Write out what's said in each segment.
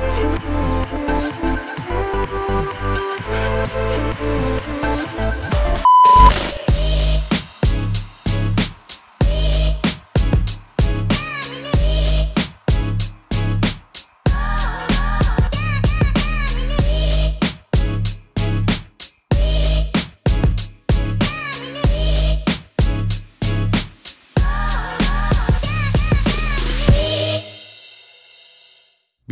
Oh,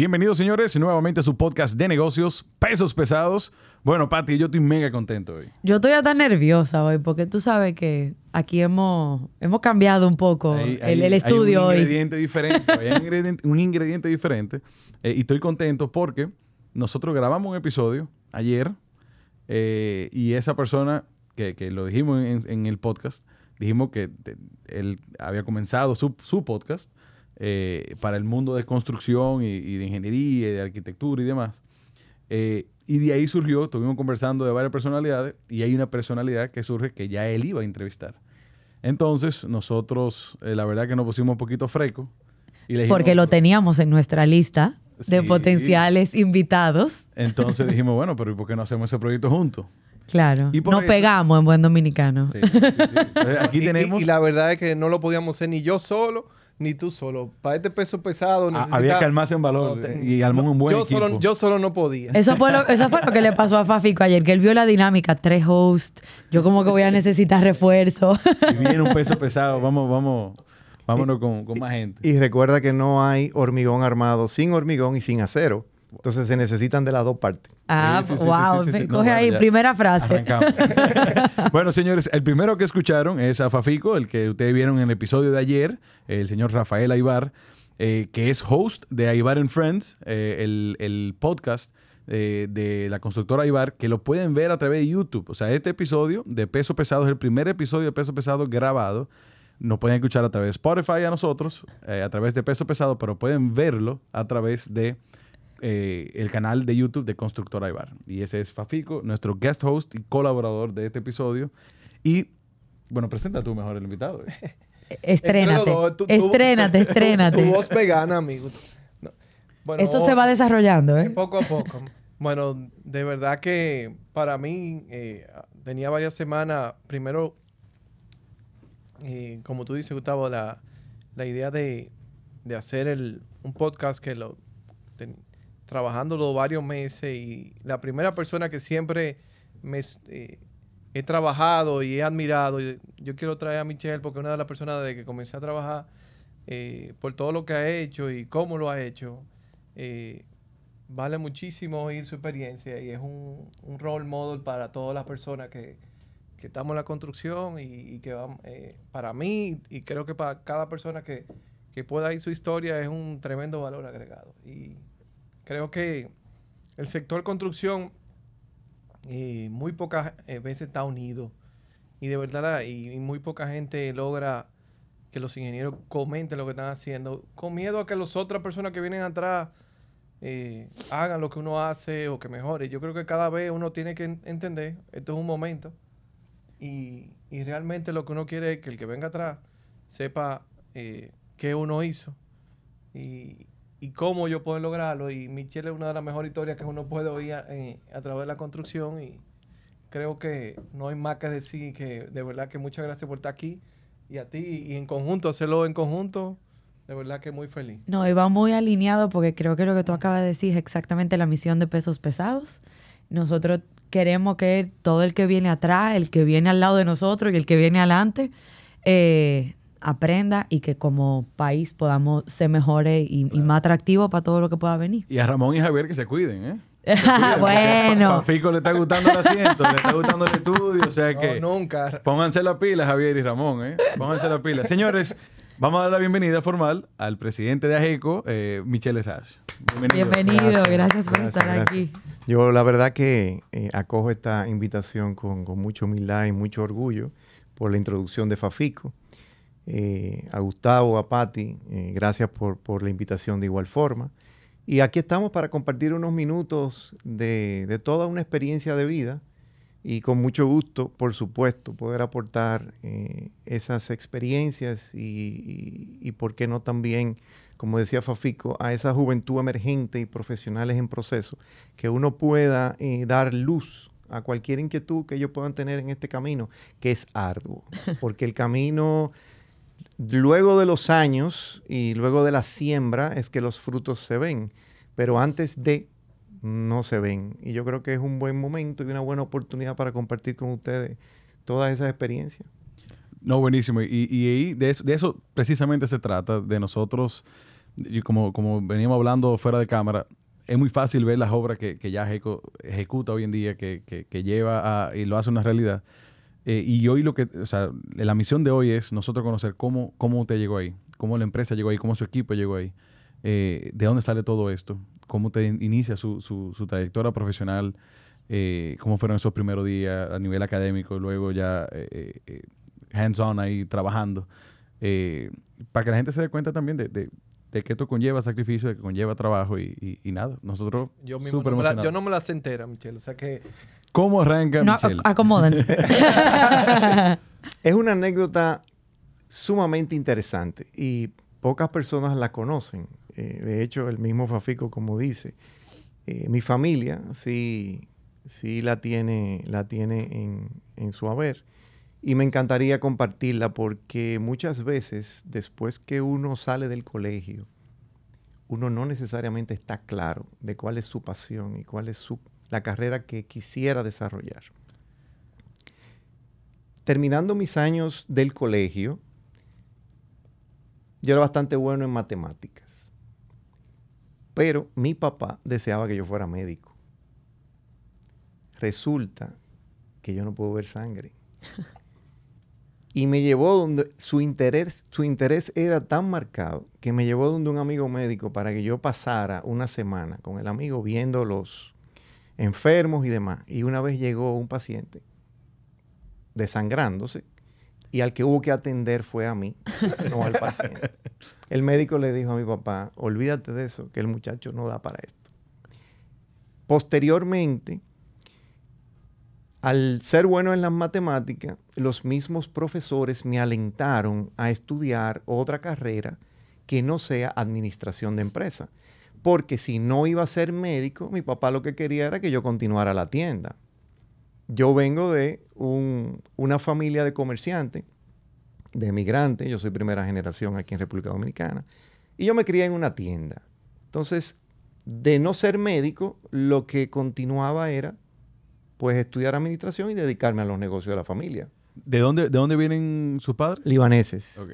Bienvenidos, señores, nuevamente a su podcast de negocios, Pesos Pesados. Bueno, Pati, yo estoy mega contento hoy. Yo estoy hasta nerviosa hoy porque tú sabes que aquí hemos, hemos cambiado un poco Hay- el, estudio hay un hoy. ingrediente diferente. hay un ingrediente, un ingrediente diferente. eh, y estoy contento porque nosotros grabamos un episodio ayer eh, y esa persona que, que lo dijimos en, en el podcast, dijimos que él había comenzado su, su podcast eh, para el mundo de construcción y, y de ingeniería y de arquitectura y demás. Eh, y de ahí surgió, estuvimos conversando de varias personalidades y hay una personalidad que surge que ya él iba a entrevistar. Entonces, nosotros, eh, la verdad que nos pusimos un poquito fresco. Y le dijimos- Porque lo teníamos en nuestra lista de Sí. potenciales invitados. Entonces dijimos, bueno, pero ¿y por qué no hacemos ese proyecto juntos? Claro. Y Nos eso- pegamos en buen dominicano. Sí, sí, sí. Entonces, aquí Y- y- tenemos... Y, la verdad es que no lo podíamos hacer ni yo solo, ni tú solo. Para este peso pesado Ah, necesita- había que armarse en valor No, te- y armar un buen yo equipo. Solo, yo solo no podía. Eso fue, lo, eso fue lo que le pasó a Fafico ayer, que él vio la dinámica, tres hosts, yo como que voy a necesitar refuerzo. Y viene un peso pesado, vamos, vamos, vámonos con, con más gente. Y recuerda que no hay hormigón armado sin hormigón y sin acero. Entonces se necesitan de las dos partes. ah, Sí, sí, sí, wow, sí, sí, sí. me No, coge ahí, ya. primera frase. Bueno, señores, el primero que escucharon es a Fafico, el que ustedes vieron en el episodio de ayer, el señor Rafael Aibar, eh, que es host de Aibar and Friends, eh, el, el podcast eh, de la constructora Aibar, que lo pueden ver a través de YouTube. O sea, este episodio de Peso Pesado es el primer episodio de Peso Pesado grabado. Nos pueden escuchar a través de Spotify a nosotros, eh, a través de Peso Pesado, pero pueden verlo a través de eh, el canal de YouTube de Constructora Ibar. Y ese es Fafico, nuestro guest host y colaborador de este episodio. Y, bueno, presenta tú mejor el invitado. Estrénate, tú- tú- estrénate, tu- estrénate. Tu voz vegana, amigo. No. Bueno, Esto se va desarrollando, ¿eh? Poco a poco. Bueno, de verdad que para mí eh, tenía varias semanas, primero, eh, como tú dices, Gustavo, la, la idea de, de hacer el, un podcast que lo ten- trabajándolo varios meses y la primera persona que siempre me eh, he trabajado y he admirado, y yo quiero traer a Michelle porque una de las personas desde que comencé a trabajar eh, por todo lo que ha hecho y cómo lo ha hecho, eh, vale muchísimo oír su experiencia y es un, un role model para todas las personas que, que estamos en la construcción y, y que vamos, para mí y creo que para cada persona que, que pueda ir su historia es un tremendo valor agregado. Y creo que el sector construcción eh, muy pocas eh, veces está unido y de verdad y, muy poca gente logra que los ingenieros comenten lo que están haciendo con miedo a que las otras personas que vienen atrás eh, hagan lo que uno hace o que mejore. Yo creo que cada vez uno tiene que en- entender, esto es un momento, y, y realmente lo que uno quiere es que el que venga atrás sepa qué uno hizo y, y cómo yo puedo lograrlo. Y Michelle es una de las mejores historias que uno puede oír a, eh, a través de la construcción y creo que no hay más que decir que de verdad que muchas gracias por estar aquí y a ti y en conjunto, hacerlo en conjunto, de verdad que muy feliz. No, y va muy alineado porque creo que lo que tú acabas de decir es exactamente la misión de pesos pesados. Nosotros queremos que todo el que viene atrás, el que viene al lado de nosotros y el que viene adelante, eh, aprenda y que como país podamos ser mejores y, y más atractivos para todo lo que pueda venir. Y a Ramón y Javier que se cuiden, ¿eh? bueno, Fafico le está gustando el asiento, le está gustando el estudio, o sea que... No, nunca. Pónganse la pila, Javier y Ramón, ¿eh? Pónganse la pila. Señores, vamos a dar la bienvenida formal al presidente de AGECO, eh, Michelle Sash. bienvenido, gracias, por Gracias, estar gracias. aquí. Yo la verdad que eh, acojo esta invitación con, con mucha humildad y mucho orgullo por la introducción de Fafico. Eh, a Gustavo, a Patti, eh, gracias por, por la invitación de igual forma. Y aquí estamos para compartir unos minutos de, de toda una experiencia de vida y con mucho gusto, por supuesto, poder aportar eh, esas experiencias y, y, por qué no también, como decía Fafico, a esa juventud emergente y profesionales en proceso, que uno pueda dar luz a cualquier inquietud que ellos puedan tener en este camino, que es arduo, porque el camino, luego de los años y luego de la siembra, es que los frutos se ven, pero antes de no se ven. Y yo creo que es un buen momento y una buena oportunidad para compartir con ustedes todas esas experiencias. No, buenísimo. Y, de, eso, precisamente se trata, de nosotros, y como, veníamos hablando fuera de cámara, es muy fácil ver las obras que, ya ejecuta hoy en día, que, que, lleva a, y lo hace una realidad. Eh, y hoy lo que, o sea, la misión de hoy es nosotros conocer cómo, cómo usted llegó ahí, cómo la empresa llegó ahí, cómo su equipo llegó ahí, eh, de dónde sale todo esto, cómo te inicia su, su, trayectoria profesional, eh, cómo fueron esos primeros días a nivel académico, luego ya hands-on ahí trabajando, para que la gente se dé cuenta también de, de que esto conlleva sacrificio, de que conlleva trabajo y, y, nada. Nosotros yo, mismo no la, yo no me la sé entera, Michelle. O sea que... ¿Cómo arranca no, Michelle? Acomódense. es una anécdota sumamente interesante y pocas personas la conocen. Eh, de hecho, el mismo Fafico, como dice, eh, mi familia sí, sí la tiene, la tiene en, en su haber. Y me encantaría compartirla porque muchas veces después que uno sale del colegio, uno no necesariamente está claro de cuál es su pasión y cuál es su, la carrera que quisiera desarrollar. Terminando mis años del colegio, yo era bastante bueno en matemáticas, pero mi papá deseaba que yo fuera médico. Resulta que yo no puedo ver sangre. Y me llevó donde su interés, su interés era tan marcado que me llevó donde un amigo médico para que yo pasara una semana con el amigo viendo los enfermos y demás. Y una vez llegó un paciente desangrándose y al que hubo que atender fue a mí, no al paciente. El médico le dijo a mi papá, olvídate de eso, que el muchacho no da para esto. Posteriormente, al ser bueno en las matemáticas, los mismos profesores me alentaron a estudiar otra carrera que no sea administración de empresa. Porque si no iba a ser médico, mi papá lo que quería era que yo continuara la tienda. Yo vengo de una familia de comerciantes, de emigrantes, yo soy primera generación aquí en República Dominicana, y yo me crié en una tienda. Entonces, de no ser médico, lo que continuaba era pues estudiar administración y dedicarme a los negocios de la familia. ¿De dónde, de dónde vienen sus padres? Libaneses. Ok.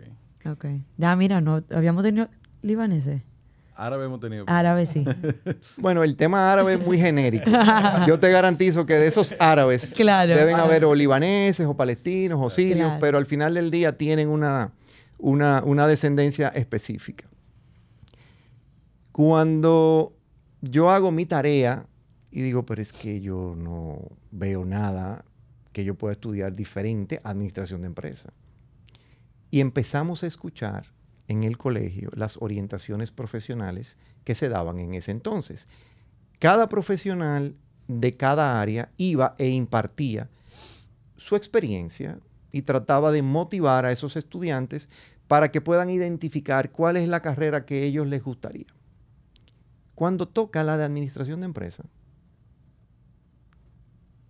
Ok. Ya, mira, no, habíamos tenido libaneses. Árabe hemos tenido. Árabe, sí. bueno, el tema árabe es muy genérico. Yo te garantizo que de esos árabes deben haber o libaneses o palestinos o sirios, pero al final del día tienen una, una, una descendencia específica. Cuando yo hago mi tarea y digo, pero es que yo no veo nada que yo pueda estudiar diferente administración de empresa. Y empezamos a escuchar en el colegio las orientaciones profesionales que se daban en ese entonces. Cada profesional de cada área iba e impartía su experiencia y trataba de motivar a esos estudiantes para que puedan identificar cuál es la carrera que ellos les gustaría. Cuando toca la de administración de empresa,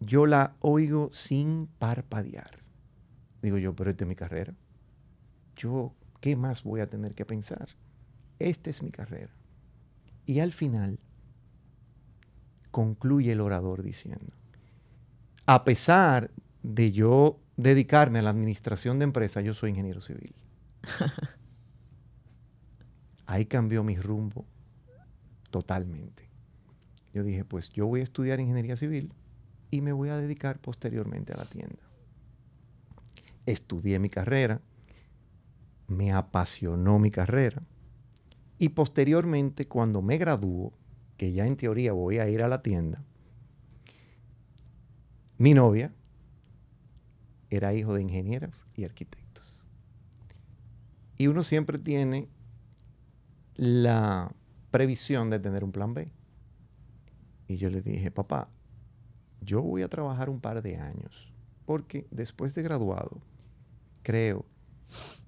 yo la oigo sin parpadear. Digo yo, pero esta es mi carrera. Yo, ¿qué más voy a tener que pensar? Esta es mi carrera. Y al final, concluye el orador diciendo, a pesar de yo dedicarme a la administración de empresas, yo soy ingeniero civil. Ahí cambió mi rumbo totalmente. Yo dije, pues yo voy a estudiar ingeniería civil y me voy a dedicar posteriormente a la tienda. Estudié mi carrera, me apasionó mi carrera y posteriormente cuando me graduó, que ya en teoría voy a ir a la tienda, mi novia era hijo de ingenieros y arquitectos. Y uno siempre tiene la previsión de tener un plan B. Y yo le dije, papá, yo voy a trabajar un par de años, porque después de graduado, creo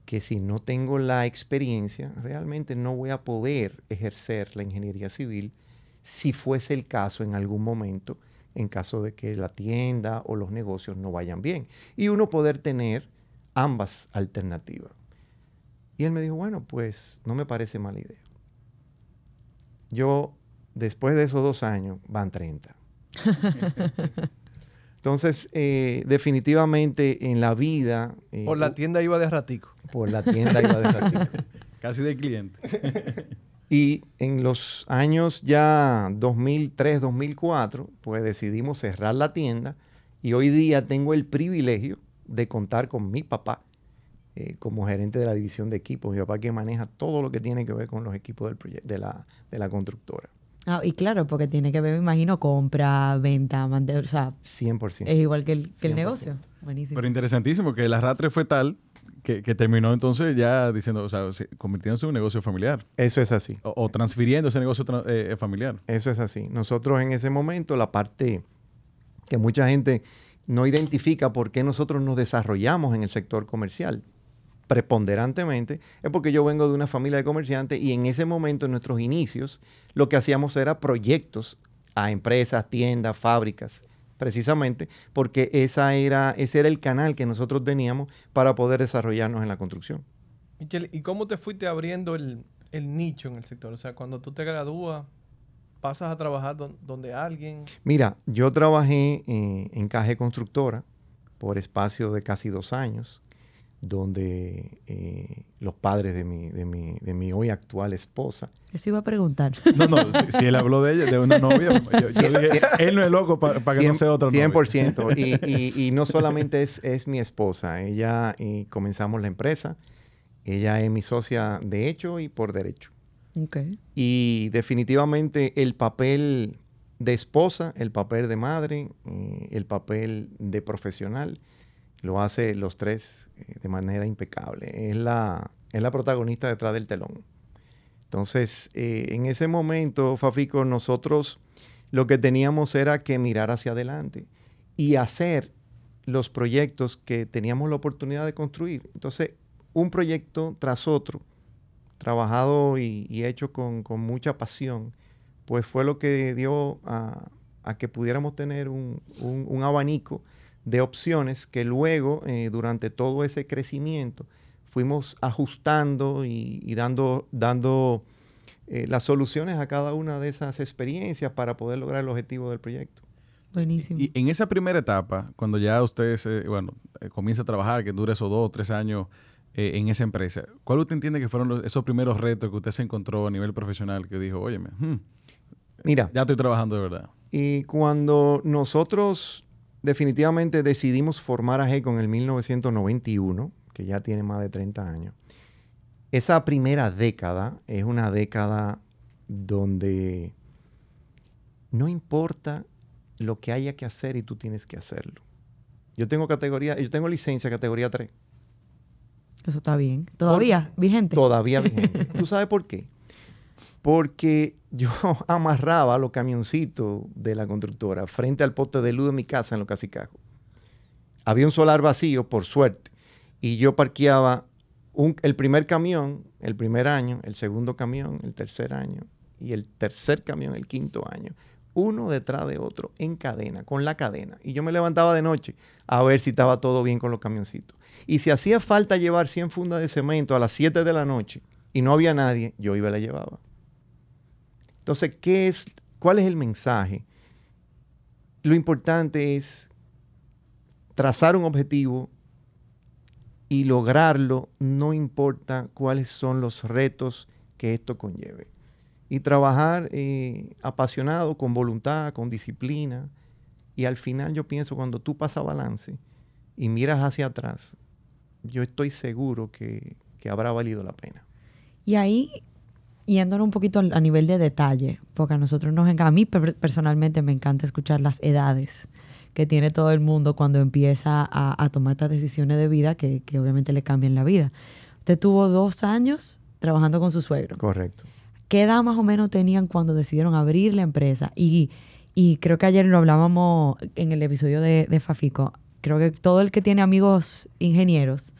que si no tengo la experiencia, realmente no voy a poder ejercer la ingeniería civil si fuese el caso en algún momento, en caso de que la tienda o los negocios no vayan bien. Y uno poder tener ambas alternativas. Y él me dijo, bueno, pues no me parece mala idea. Yo, después de esos dos años, van 30. Entonces, eh, definitivamente en la vida... Eh, por la tienda iba de ratico. Por la tienda iba de ratico. Casi de cliente. y en los años ya 2003, 2004, pues decidimos cerrar la tienda y hoy día tengo el privilegio de contar con mi papá eh, como gerente de la división de equipos. Mi papá que maneja todo lo que tiene que ver con los equipos del de, la, de la constructora. Ah, y claro, porque tiene que ver, me imagino, compra, venta, o sea... 100%. Es igual que el, que el negocio. Buenísimo. Pero interesantísimo que el arrastre fue tal que, terminó entonces ya diciendo, o sea, convirtiéndose en un negocio familiar. Eso es así. O, transfiriendo ese negocio eh, eh, familiar. Eso es así. Nosotros en ese momento, la parte que mucha gente no identifica por qué nosotros nos desarrollamos en el sector comercial preponderantemente, es porque yo vengo de una familia de comerciantes y en ese momento, en nuestros inicios, lo que hacíamos era proyectos a empresas, tiendas, fábricas, precisamente porque esa era, ese era el canal que nosotros teníamos para poder desarrollarnos en la construcción. Michelle, ¿y cómo te fuiste abriendo el, nicho en el sector? O sea, cuando tú te gradúas, pasas a trabajar donde alguien... Mira, yo trabajé eh, en Caje Constructora por espacio de casi dos años donde eh, los padres de mi, de, mi, de mi hoy actual esposa. Eso iba a preguntar. No, no, si, él habló de ella, de una novia, yo, dije, él no es loco para que no sea otra novia. 100%. Y, y, y, no solamente es, es mi esposa, ella y comenzamos la empresa, ella es mi socia de hecho y por derecho. Okay. Y definitivamente el papel de esposa, el papel de madre, eh, el papel de profesional, lo hace los tres eh, de manera impecable. Es la, es la protagonista detrás del telón. Entonces, eh, en ese momento, Fafico, nosotros lo que teníamos era que mirar hacia adelante y hacer los proyectos que teníamos la oportunidad de construir. Entonces, un proyecto tras otro, trabajado y, hecho con, mucha pasión, pues fue lo que dio a, que pudiéramos tener un, un abanico de opciones que luego, eh, durante todo ese crecimiento, fuimos ajustando y, dando, dando eh, las soluciones a cada una de esas experiencias para poder lograr el objetivo del proyecto. Buenísimo. Y en esa primera etapa, cuando ya usted bueno, eh, comienza a trabajar, que dure esos dos o tres años en esa empresa, ¿cuál usted entiende que fueron esos primeros retos que usted se encontró a nivel profesional que dijo, óyeme, hmm, Mira, ya estoy trabajando de verdad? Y cuando nosotros definitivamente decidimos formar a GECO en el 1991, que ya tiene más de 30 años. Esa primera década es una década donde no importa lo que haya que hacer y tú tienes que hacerlo. Yo tengo categoría, yo tengo licencia categoría 3. Eso está bien. ¿Todavía vigente? Todavía vigente. ¿Tú sabes por qué? Porque yo amarraba los camioncitos de la constructora frente al poste de luz de mi casa en los Casicajos. Había un solar vacío, por suerte, y yo parqueaba el primer camión el primer año, el segundo camión el tercer año y el tercer camión el quinto año, uno detrás de otro, en cadena, con la cadena. Y yo me levantaba de noche a ver si estaba todo bien con los camioncitos. Y si hacía falta llevar 100 fundas de cemento a las 7 de la noche y no había nadie, yo iba y la llevaba. Entonces, ¿qué es, ¿cuál es el mensaje? Lo importante es trazar un objetivo y lograrlo, no importa cuáles son los retos que esto conlleve. Y trabajar eh, apasionado, con voluntad, con disciplina. Y al final yo pienso, cuando tú pasas balance y miras hacia atrás, yo estoy seguro que, que habrá valido la pena. Y ahí yéndonos un poquito a nivel de detalle, porque a nosotros nos encanta, a mí personalmente me encanta escuchar las edades que tiene todo el mundo cuando empieza a, tomar estas decisiones de vida que, obviamente le cambian la vida. Usted tuvo dos años trabajando con su suegro. Correcto. ¿Qué edad más o menos tenían cuando decidieron abrir la empresa? Y Y creo que ayer lo hablábamos en el episodio de, de Fafico. Creo que todo el que tiene amigos ingenieros,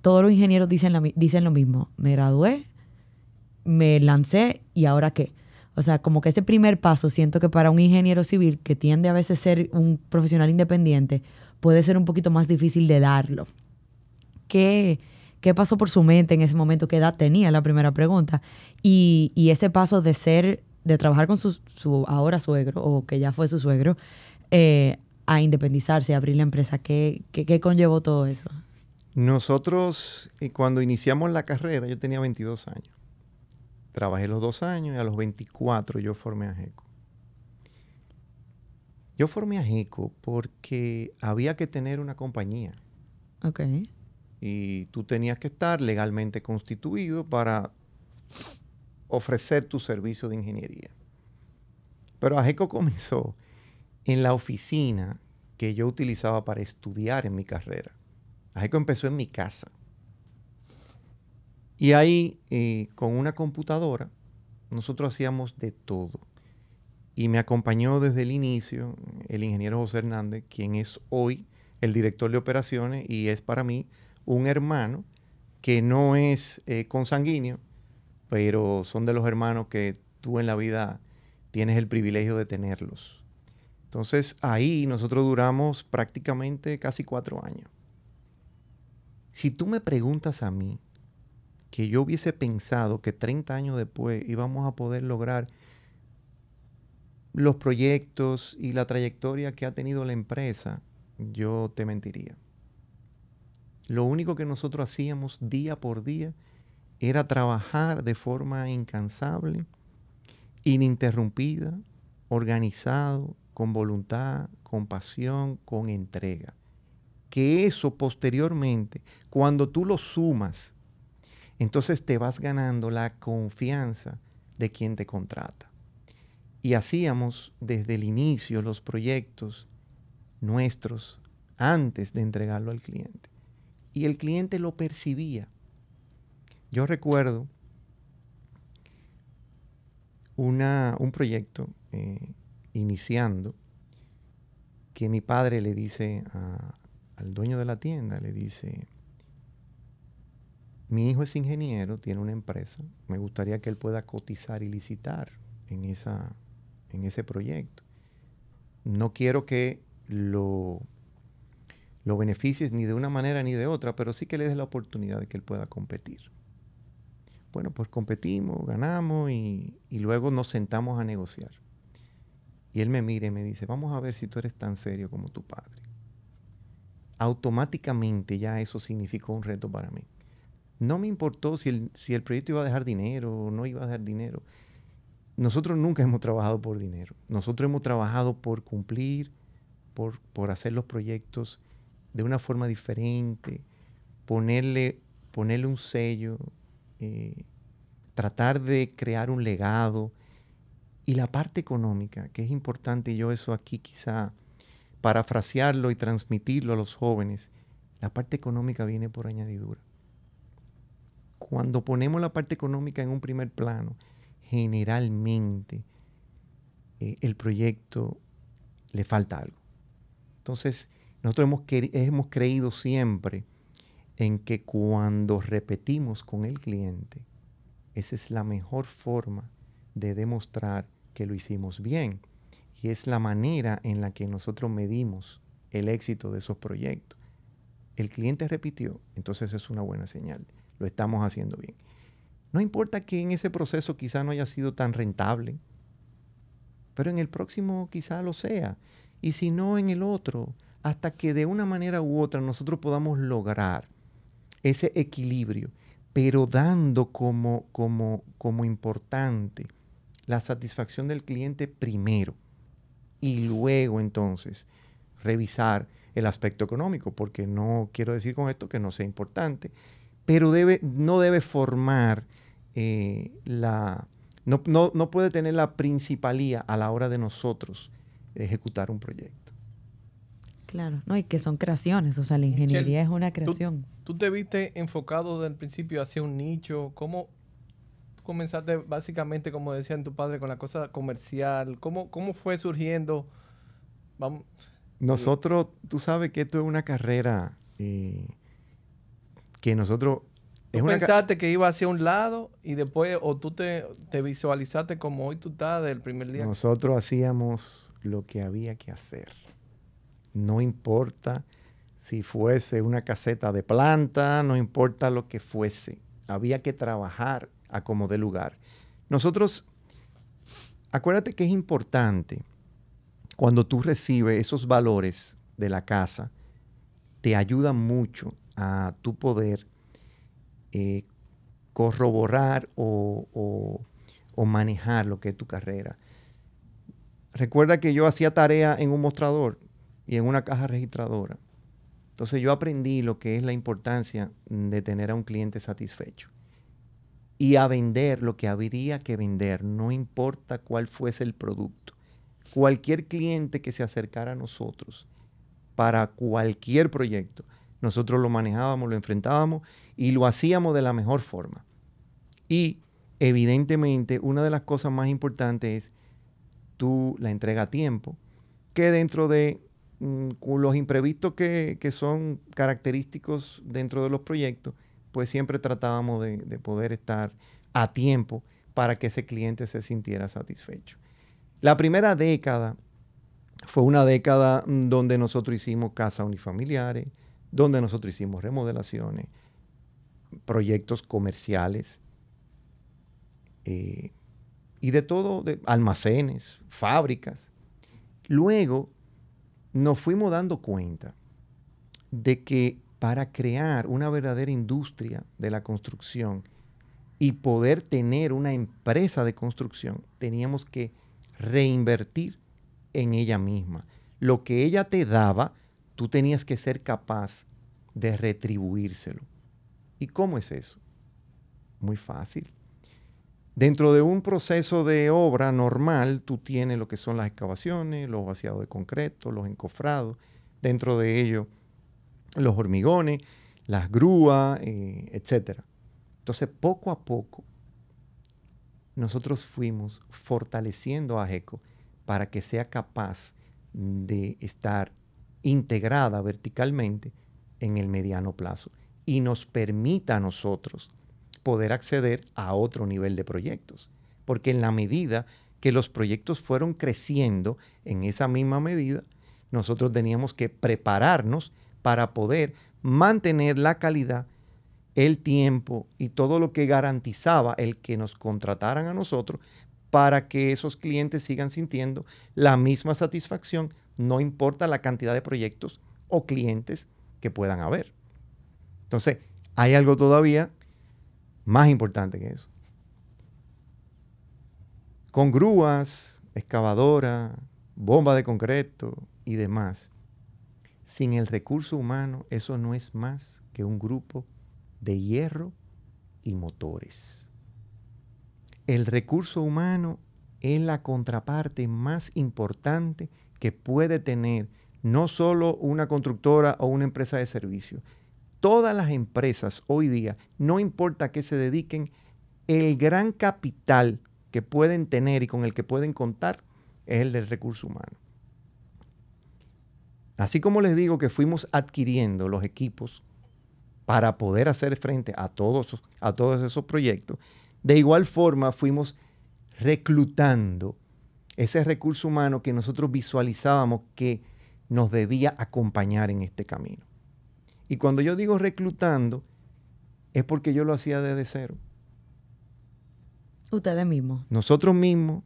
todos los ingenieros dicen, la dicen lo mismo. Me gradué, me lancé y ahora qué. O sea, como que ese primer paso, siento que para un ingeniero civil que tiende a veces ser un profesional independiente, puede ser un poquito más difícil de darlo. ¿Qué, qué pasó por su mente en ese momento? ¿Qué edad tenía? La primera pregunta. Y, y ese paso de ser, de trabajar con su, su, ahora suegro, o que ya fue su suegro, eh, a independizarse, a abrir la empresa, ¿qué, qué, qué conllevó todo eso? Nosotros, eh, cuando iniciamos la carrera, yo tenía 22 años. Trabajé los dos años y a los 24 yo formé a GECO. Yo formé a GECO porque había que tener una compañía. Ok. Y tú tenías que estar legalmente constituido para ofrecer tu servicio de ingeniería. Pero AGECO comenzó en la oficina que yo utilizaba para estudiar en mi carrera. AGECO empezó en mi casa. Y ahí, eh, con una computadora, nosotros hacíamos de todo. Y me acompañó desde el inicio el ingeniero José Hernández, quien es hoy el director de operaciones y es para mí un hermano que no es eh, consanguíneo, pero son de los hermanos que tú en la vida tienes el privilegio de tenerlos. Entonces ahí nosotros duramos prácticamente casi cuatro años. Si tú me preguntas a mí que yo hubiese pensado que 30 años después íbamos a poder lograr los proyectos y la trayectoria que ha tenido la empresa, yo te mentiría. Lo único que nosotros hacíamos día por día era trabajar de forma incansable, ininterrumpida, organizado, con voluntad, con pasión, con entrega. Que eso posteriormente, cuando tú lo sumas, entonces te vas ganando la confianza de quien te contrata. Y hacíamos desde el inicio los proyectos nuestros antes de entregarlo al cliente. Y el cliente lo percibía. Yo recuerdo un proyecto eh, iniciando que mi padre le dice al dueño de la tienda, le dice, mi hijo es ingeniero, tiene una empresa, me gustaría que él pueda cotizar y licitar en, esa, en ese proyecto. No quiero que lo, lo beneficies ni de una manera ni de otra, pero sí que le des la oportunidad de que él pueda competir. Bueno, pues competimos, ganamos y, y luego nos sentamos a negociar. Y él me mira y me dice, vamos a ver si tú eres tan serio como tu padre. Automáticamente ya eso significó un reto para mí. No me importó si el, proyecto iba a dejar dinero o no iba a dejar dinero. Nosotros nunca hemos trabajado por dinero. Nosotros hemos trabajado por cumplir, por, por hacer los proyectos de una forma diferente, ponerle, ponerle un sello, eh, tratar de crear un legado. Y la parte económica, que es importante, yo eso aquí quizá parafrasearlo y transmitirlo a los jóvenes, la parte económica viene por añadidura. Cuando ponemos la parte económica en un primer plano, generalmente eh, el proyecto le falta algo. Entonces, nosotros hemos, hemos creído siempre en que cuando repetimos con el cliente, esa es la mejor forma de demostrar que lo hicimos bien. Y es la manera en la que nosotros medimos el éxito de esos proyectos. El cliente repitió, entonces es una buena señal. Lo estamos haciendo bien. No importa que en ese proceso quizá no haya sido tan rentable, pero en el próximo quizá lo sea. Y si no, en el otro, hasta que de una manera u otra nosotros podamos lograr ese equilibrio, pero dando como, como, como importante la satisfacción del cliente primero y luego entonces revisar el aspecto económico, porque no quiero decir con esto que no sea importante, pero debe, no debe formar eh, la... No, no, no puede tener la principalía a la hora de nosotros ejecutar un proyecto. Claro, no, y que son creaciones, o sea, la ingeniería es una creación. ¿tú, ¿tú, te viste enfocado desde el principio hacia un nicho? ¿Cómo, comenzaste básicamente, como decían tu padre, con la cosa comercial? ¿Cómo, cómo fue surgiendo? Vamos, Nosotros, tú sabes que esto es una carrera eh, que nosotros... ¿Tú una pensaste que iba hacia un lado y después, o tú te, te visualizaste como hoy tú estás del primer día? Nosotros hacíamos lo que había que hacer. No importa si fuese una caseta de planta, no importa lo que fuese. Había que trabajar a como de lugar. Nosotros, acuérdate que es importante cuando tú recibes esos valores de la casa, te ayuda mucho a tu poder eh, corroborar o, o- o manejar lo que es tu carrera. Recuerda que yo hacía tarea en un mostrador y en una caja registradora. Entonces yo aprendí lo que es la importancia de tener a un cliente satisfecho y a vender lo que habría que vender, no importa cuál fuese el producto. Cualquier cliente que se acercara a nosotros para cualquier proyecto, nosotros lo manejábamos, lo enfrentábamos y lo hacíamos de la mejor forma. Y evidentemente una de las cosas más importantes es tú la entrega a tiempo, que dentro de mm, los imprevistos que, que son característicos dentro de los proyectos, pues siempre tratábamos de, de poder estar a tiempo para que ese cliente se sintiera satisfecho. La primera década fue una década mm, donde nosotros hicimos casas unifamiliares, donde nosotros hicimos remodelaciones, proyectos comerciales, eh, y de todo, almacenes, fábricas. Luego nos fuimos dando cuenta de que para crear una verdadera industria de la construcción y poder tener una empresa de construcción, teníamos que reinvertir en ella misma. Lo que ella te daba, tú tenías que ser capaz de retribuírselo. ¿Y cómo es eso? Muy fácil. Dentro de un proceso de obra normal, tú tienes lo que son las excavaciones, los vaciados de concreto, los encofrados, dentro de ellos los hormigones, las grúas, eh, etc. Entonces, poco a poco, nosotros fuimos fortaleciendo a GECO para que sea capaz de estar integrada verticalmente en el mediano plazo y nos permita a nosotros poder acceder a otro nivel de proyectos. Porque en la medida que los proyectos fueron creciendo en esa misma medida, nosotros teníamos que prepararnos para poder mantener la calidad, el tiempo y todo lo que garantizaba el que nos contrataran a nosotros para que esos clientes sigan sintiendo la misma satisfacción, no importa la cantidad de proyectos o clientes que puedan haber. Entonces, hay algo todavía más importante que eso. Con grúas, excavadora, bomba de concreto y demás, sin el recurso humano, eso no es más que un grupo de hierro y motores. El recurso humano es la contraparte más importante que puede tener no solo una constructora o una empresa de servicio. Todas las empresas hoy día, no importa a qué se dediquen, el gran capital que pueden tener y con el que pueden contar es el del recurso humano. Así como les digo que fuimos adquiriendo los equipos para poder hacer frente a todos, a todos esos proyectos, de igual forma fuimos reclutando ese recurso humano que nosotros visualizábamos que nos debía acompañar en este camino. Y cuando yo digo reclutando, es porque yo lo hacía desde cero. Ustedes mismos. Nosotros mismos,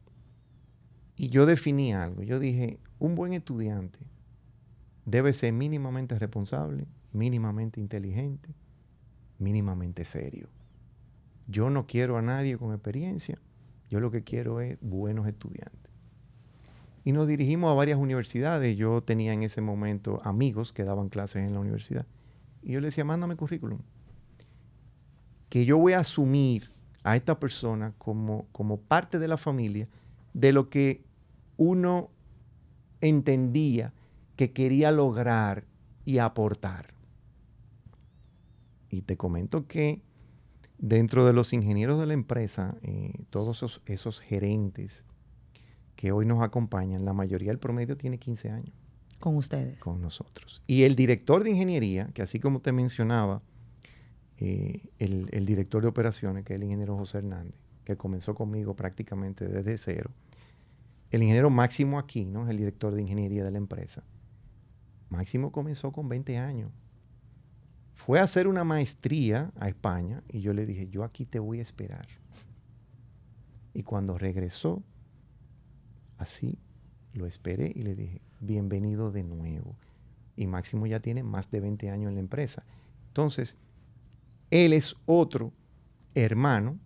y yo definí algo, yo dije, un buen estudiante debe ser mínimamente responsable, mínimamente inteligente, mínimamente serio. Yo no quiero a nadie con experiencia, yo lo que quiero es buenos estudiantes. Y nos dirigimos a varias universidades. Yo tenía en ese momento amigos que daban clases en la universidad. Y yo le decía, mándame currículum. Que yo voy a asumir a esta persona como, como parte de la familia de lo que uno entendía que quería lograr y aportar. Y te comento que Dentro de los ingenieros de la empresa, eh, todos esos, esos gerentes que hoy nos acompañan, la mayoría del promedio tiene 15 años. Con ustedes. Con nosotros. Y el director de ingeniería, que así como te mencionaba, eh, el, el, director de operaciones, que es el ingeniero José Hernández, que comenzó conmigo prácticamente desde cero. El ingeniero Máximo aquí, ¿no? Es el director de ingeniería de la empresa. Máximo comenzó con 20 años. Fue a hacer una maestría a España y yo le dije, yo aquí te voy a esperar. Y cuando regresó, así lo esperé y le dije, bienvenido de nuevo. Y Máximo ya tiene más de 20 años en la empresa. Entonces, él es otro hermano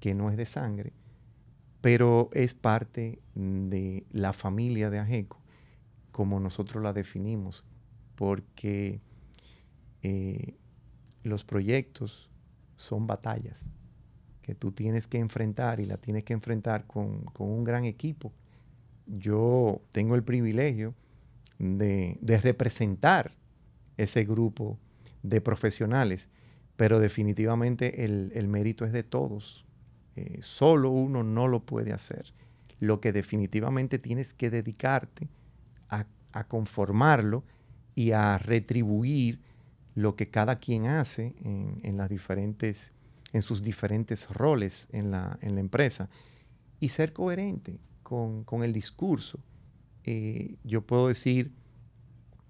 que no es de sangre, pero es parte de la familia de Ajeco, como nosotros la definimos, porque eh, los proyectos son batallas que tú tienes que enfrentar y la tienes que enfrentar con, con un gran equipo yo tengo el privilegio de, representar ese grupo de profesionales, pero definitivamente el, mérito es de todos. Eh, solo uno no lo puede hacer. Lo que definitivamente tienes que dedicarte a, conformarlo y a retribuir lo que cada quien hace en, las diferentes, en sus diferentes roles en la empresa y ser coherente con, el discurso. Eh, yo puedo decir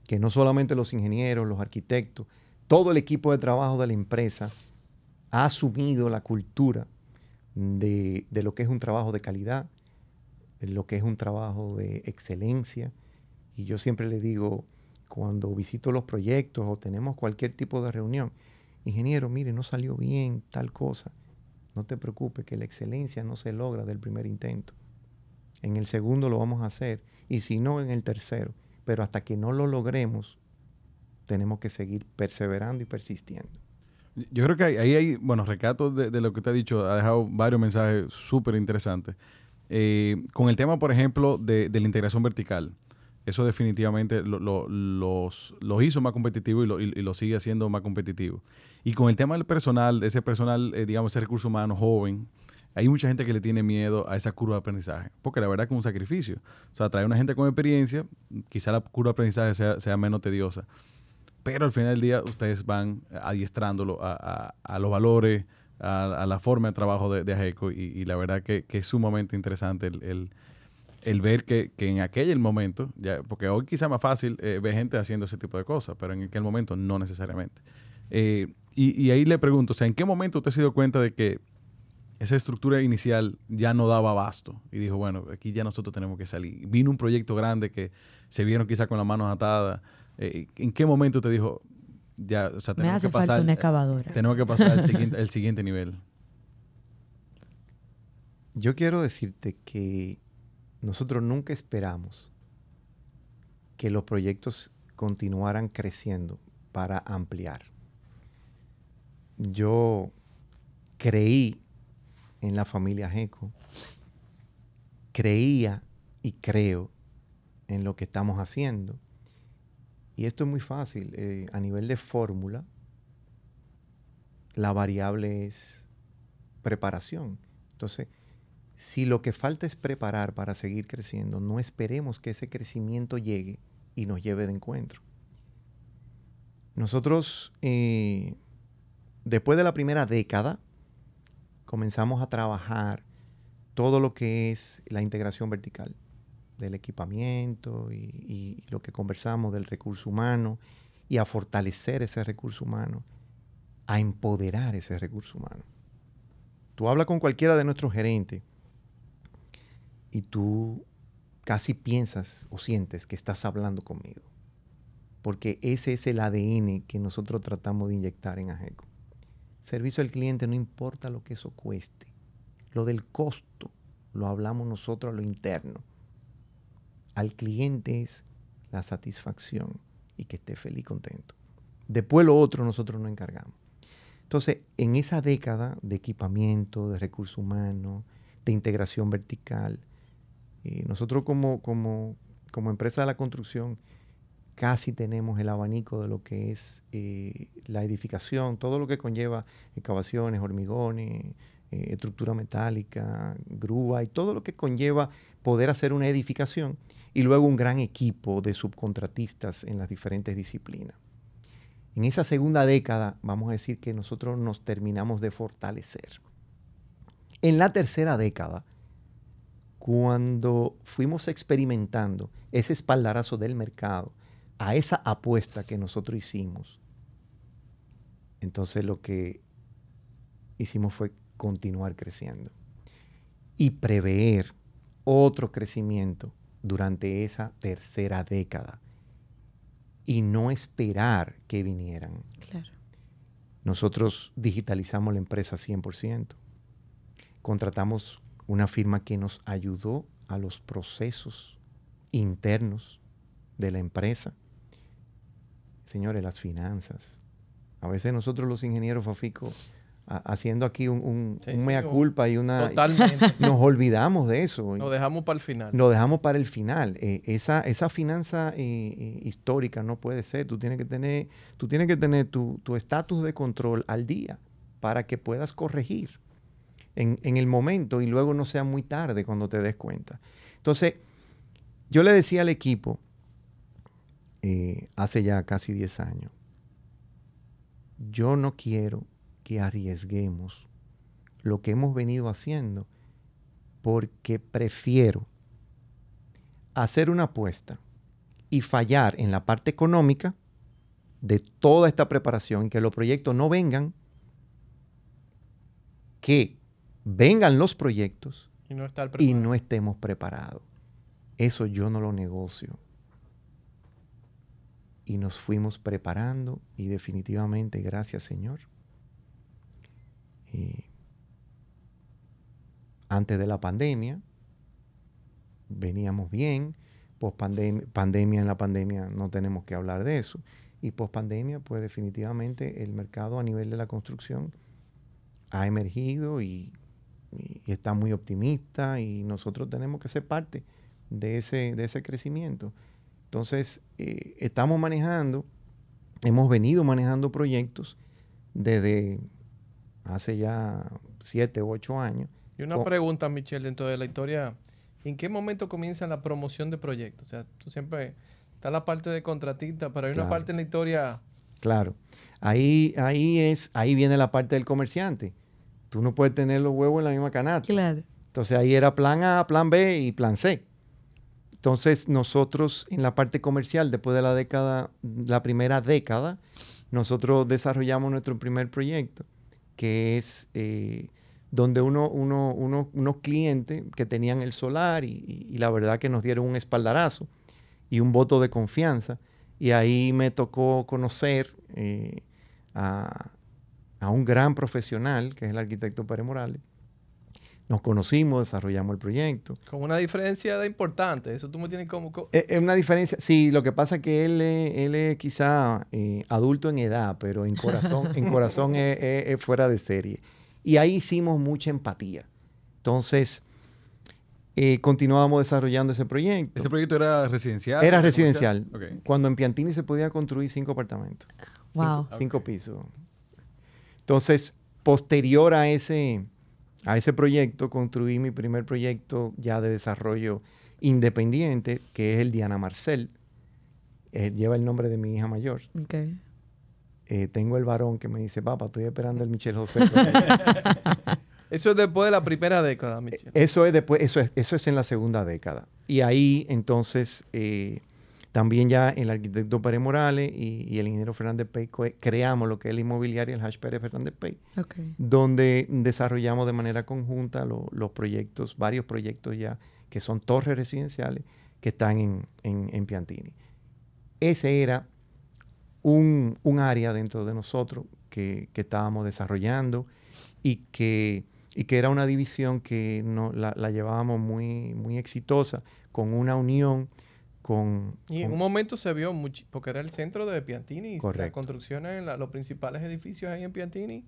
que no solamente los ingenieros, los arquitectos, todo el equipo de trabajo de la empresa ha asumido la cultura de, lo que es un trabajo de calidad, de lo que es un trabajo de excelencia. Y yo siempre le digo, cuando visito los proyectos o tenemos cualquier tipo de reunión, ingeniero, mire, no salió bien tal cosa. No te preocupes, que la excelencia no se logra del primer intento. En el segundo lo vamos a hacer y si no, en el tercero. Pero hasta que no lo logremos, tenemos que seguir perseverando y persistiendo. Yo creo que ahí hay, bueno, recato de, lo que usted ha dicho, ha dejado varios mensajes súper interesantes. Eh, con el tema, por ejemplo, de, la integración vertical, eso definitivamente los, hizo más competitivos y lo, sigue haciendo más competitivo. Y con el tema del personal, ese personal, eh, digamos, ese recurso humano joven, hay mucha gente que le tiene miedo a esa curva de aprendizaje, porque la verdad es que es un sacrificio. O sea, traer una gente con experiencia, quizá la curva de aprendizaje sea, menos tediosa, pero al final del día ustedes van adiestrándolo a, los valores, a, la forma de trabajo de, Ajeco y, la verdad que, es sumamente interesante el, ver que, en aquel momento, ya, porque hoy quizá más fácil eh, ver gente haciendo ese tipo de cosas, pero en aquel momento no necesariamente. Eh, y, y, ahí le pregunto, o sea, ¿en qué momento usted se dio cuenta de que esa estructura inicial ya no daba abasto y dijo, bueno, aquí ya nosotros tenemos que salir. Vino un proyecto grande que se vieron quizá con las manos atadas. Eh, ¿En qué momento te dijo, ya, o sea, tenemos que pasar, una excavadora. Tenemos que pasar al siguiente, el siguiente nivel? Yo quiero decirte que nosotros nunca esperamos que los proyectos continuaran creciendo para ampliar. Yo creí en la familia GECO, creía y creo en lo que estamos haciendo. Y esto es muy fácil. Eh, a nivel de fórmula, la variable es preparación. Entonces, si lo que falta es preparar para seguir creciendo, no esperemos que ese crecimiento llegue y nos lleve de encuentro. Nosotros, eh, después de la primera década, comenzamos a trabajar todo lo que es la integración vertical del equipamiento y, lo que conversamos del recurso humano y a fortalecer ese recurso humano, a empoderar ese recurso humano. Tú hablas con cualquiera de nuestros gerentes y tú casi piensas o sientes que estás hablando conmigo, porque ese es el ADN que nosotros tratamos de inyectar en AGECO. Servicio al cliente no importa lo que eso cueste. Lo del costo lo hablamos nosotros a lo interno. Al cliente es la satisfacción y que esté feliz contento. Después lo otro nosotros nos encargamos. Entonces, en esa década de equipamiento, de recursos humanos, de integración vertical, eh, nosotros como, como, como empresa de la construcción casi tenemos el abanico de lo que es eh, la edificación, todo lo que conlleva excavaciones, hormigones, eh, estructura metálica, grúa y todo lo que conlleva poder hacer una edificación y luego un gran equipo de subcontratistas en las diferentes disciplinas. En esa segunda década, vamos a decir que nosotros nos terminamos de fortalecer. En la tercera década, cuando fuimos experimentando ese espaldarazo del mercado a esa apuesta que nosotros hicimos, entonces lo que hicimos fue continuar creciendo y prever otro crecimiento durante esa tercera década y no esperar que vinieran. Claro. Nosotros digitalizamos la empresa 100%. Contratamos una firma que nos ayudó a los procesos internos de la empresa. Señores, las finanzas. A veces nosotros los ingenieros Fafico haciendo aquí un, mea culpa y una... Totalmente. Nos olvidamos de eso. Lo dejamos para el final. Lo dejamos para el final. Eh, esa, esa finanza eh, eh, histórica no puede ser. Tú tienes que tener, tú tienes que tener tu estatus de control al día para que puedas corregir en, en, el momento y luego no sea muy tarde cuando te des cuenta. Entonces, yo le decía al equipo, hace ya casi 10 años, yo no quiero que arriesguemos lo que hemos venido haciendo porque prefiero hacer una apuesta y fallar en la parte económica de toda esta preparación y que los proyectos no vengan, que vengan los proyectos y no, y no estemos preparados. Eso yo no lo negocio. Y nos fuimos preparando y definitivamente, gracias Señor, eh, antes de la pandemia, veníamos bien, post pandemia en la pandemia no tenemos que hablar de eso, y post pandemia, pues definitivamente el mercado a nivel de la construcción ha emergido y, está muy optimista y nosotros tenemos que ser parte de ese, de ese crecimiento. Entonces, eh, estamos manejando, hemos venido manejando proyectos desde hace ya siete u ocho años. Y una pregunta, Michelle, dentro de la historia, ¿en qué momento comienza la promoción de proyectos? O sea, tú siempre está la parte de contratista, pero hay una parte en la historia. Claro. Ahí, ahí es, ahí viene la parte del comerciante. Tú no puedes tener los huevos en la misma canasta. Claro. Entonces ahí era plan A, plan B y plan C. Entonces nosotros en la parte comercial, después de la década, la primera década, nosotros desarrollamos nuestro primer proyecto que es eh, donde uno, uno, unos clientes que tenían el solar y, la verdad que nos dieron un espaldarazo y un voto de confianza. Y ahí me tocó conocer eh, a, un gran profesional, que es el arquitecto Pérez Morales. Nos conocimos, desarrollamos el proyecto. Con una diferencia de importante, eso tú me tienes como... Es, eh, una diferencia, sí, lo que pasa es que él, él es quizá eh, adulto en edad, pero en corazón, en corazón es, fuera de serie. Y ahí hicimos mucha empatía. Entonces, eh, continuábamos desarrollando ese proyecto. ¿Ese proyecto era residencial? Era residencial. Cuando en Piantini se podía construir cinco apartamentos. Wow. cinco pisos. Entonces, posterior a ese a ese proyecto construí mi primer proyecto ya de desarrollo independiente, que es el Diana Marcel. Eh, lleva el nombre de mi hija mayor. Eh, tengo el varón que me dice, papá, estoy esperando el Michel José. eso es después de la primera década, Michel. Eso es después, eso es, eso es en la segunda década. Y ahí entonces eh, también ya el arquitecto Pérez Morales y, el ingeniero Fernández Pay creamos lo que es la inmobiliaria, el Hash Pérez Fernández Pay, donde desarrollamos de manera conjunta los proyectos, varios proyectos ya que son torres residenciales que están en, Piantini. Ese era un, área dentro de nosotros que, estábamos desarrollando y que, que era una división que no, la, la llevábamos muy, muy exitosa con una unión y en un momento se vio, mucho, porque era el centro de Piantini, correcto. las construcciones, los principales edificios ahí en Piantini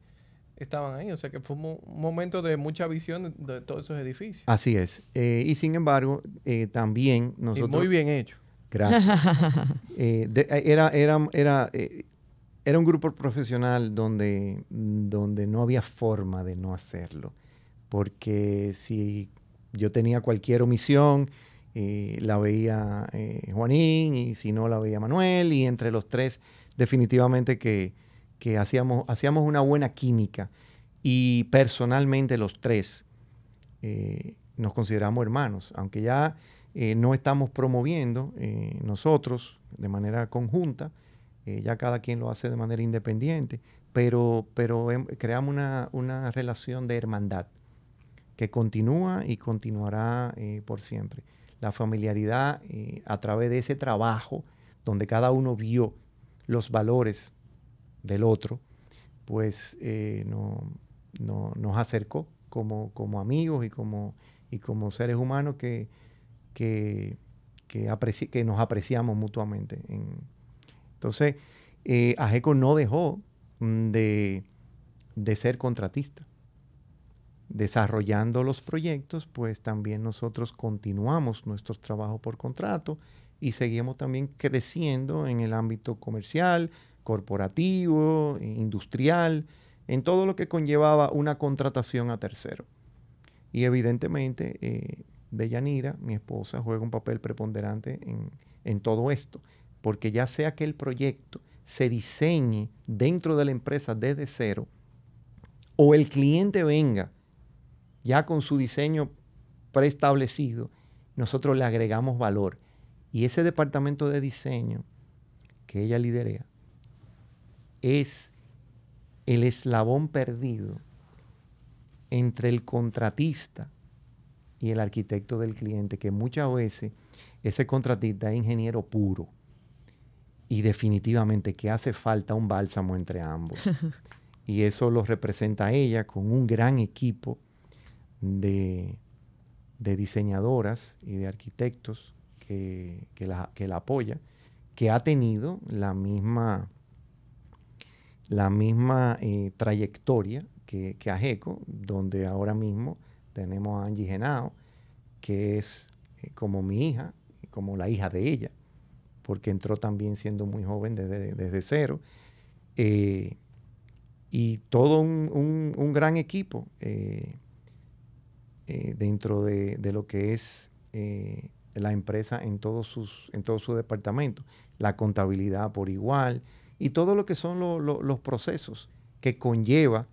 estaban ahí, o sea que fue un, momento de mucha visión de, todos esos edificios. Así es, eh, y sin embargo, eh, también nosotros... muy bien hecho. Gracias. Eh, de- era, era, era, eh, era un grupo profesional donde, donde no había forma de no hacerlo. Porque si yo tenía cualquier omisión, eh, la veía eh, Juanín y si no la veía Manuel y entre los tres definitivamente que, que hacíamos, hacíamos una buena química y personalmente los tres eh, nos consideramos hermanos, aunque ya eh, no estamos promoviendo eh, nosotros de manera conjunta, eh, ya cada quien lo hace de manera independiente, pero, pero em- creamos una, una relación de hermandad que continúa y continuará por siempre. La familiaridad eh, a través de ese trabajo donde cada uno vio los valores del otro, pues eh, no- no- nos acercó como, como amigos y como, y como seres humanos que, que, que, apreci- que nos apreciamos mutuamente. En- entonces, eh, Ajeco no dejó mm, de, de ser contratista. Desarrollando los proyectos, pues también nosotros continuamos nuestros trabajos por contrato y seguimos también creciendo en el ámbito comercial, corporativo, industrial, en todo lo que conllevaba una contratación a tercero. Y evidentemente, eh, Deyanira, mi esposa, juega un papel preponderante en, en todo esto, porque ya sea que el proyecto se diseñe dentro de la empresa desde cero, o el cliente venga ya con su diseño preestablecido, nosotros le agregamos valor. Y ese departamento de diseño que ella lidera es el eslabón perdido entre el contratista y el arquitecto del cliente, que muchas veces ese contratista es ingeniero puro y definitivamente que hace falta un bálsamo entre ambos. y eso lo representa ella con un gran equipo de, de diseñadoras y de arquitectos que, que la, que la apoya, que ha tenido la misma, la misma eh, trayectoria que, que Ajeco, donde ahora mismo tenemos a Angie Genao, que es eh, como mi hija, como la hija de ella, porque entró también siendo muy joven desde, desde cero. Eh, y todo un, un- gran equipo eh, dentro de, lo que es eh, la empresa en todos sus en todo su departamento, la contabilidad por igual y todo lo que son lo- lo- los procesos que conlleva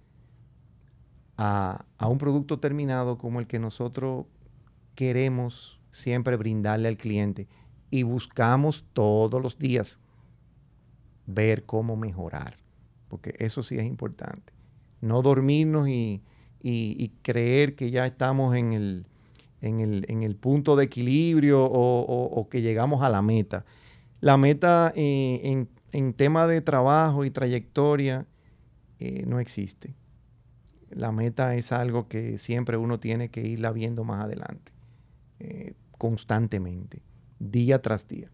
a, a un producto terminado como el que nosotros queremos siempre brindarle al cliente y buscamos todos los días ver cómo mejorar, porque eso sí es importante. No dormirnos y, y- y creer que ya estamos en el, en el, en el punto de equilibrio o, o- o que llegamos a la meta. La meta eh, en, en tema de trabajo y trayectoria eh, no existe. La meta es algo que siempre uno tiene que irla viendo más adelante, eh, constantemente, día tras día.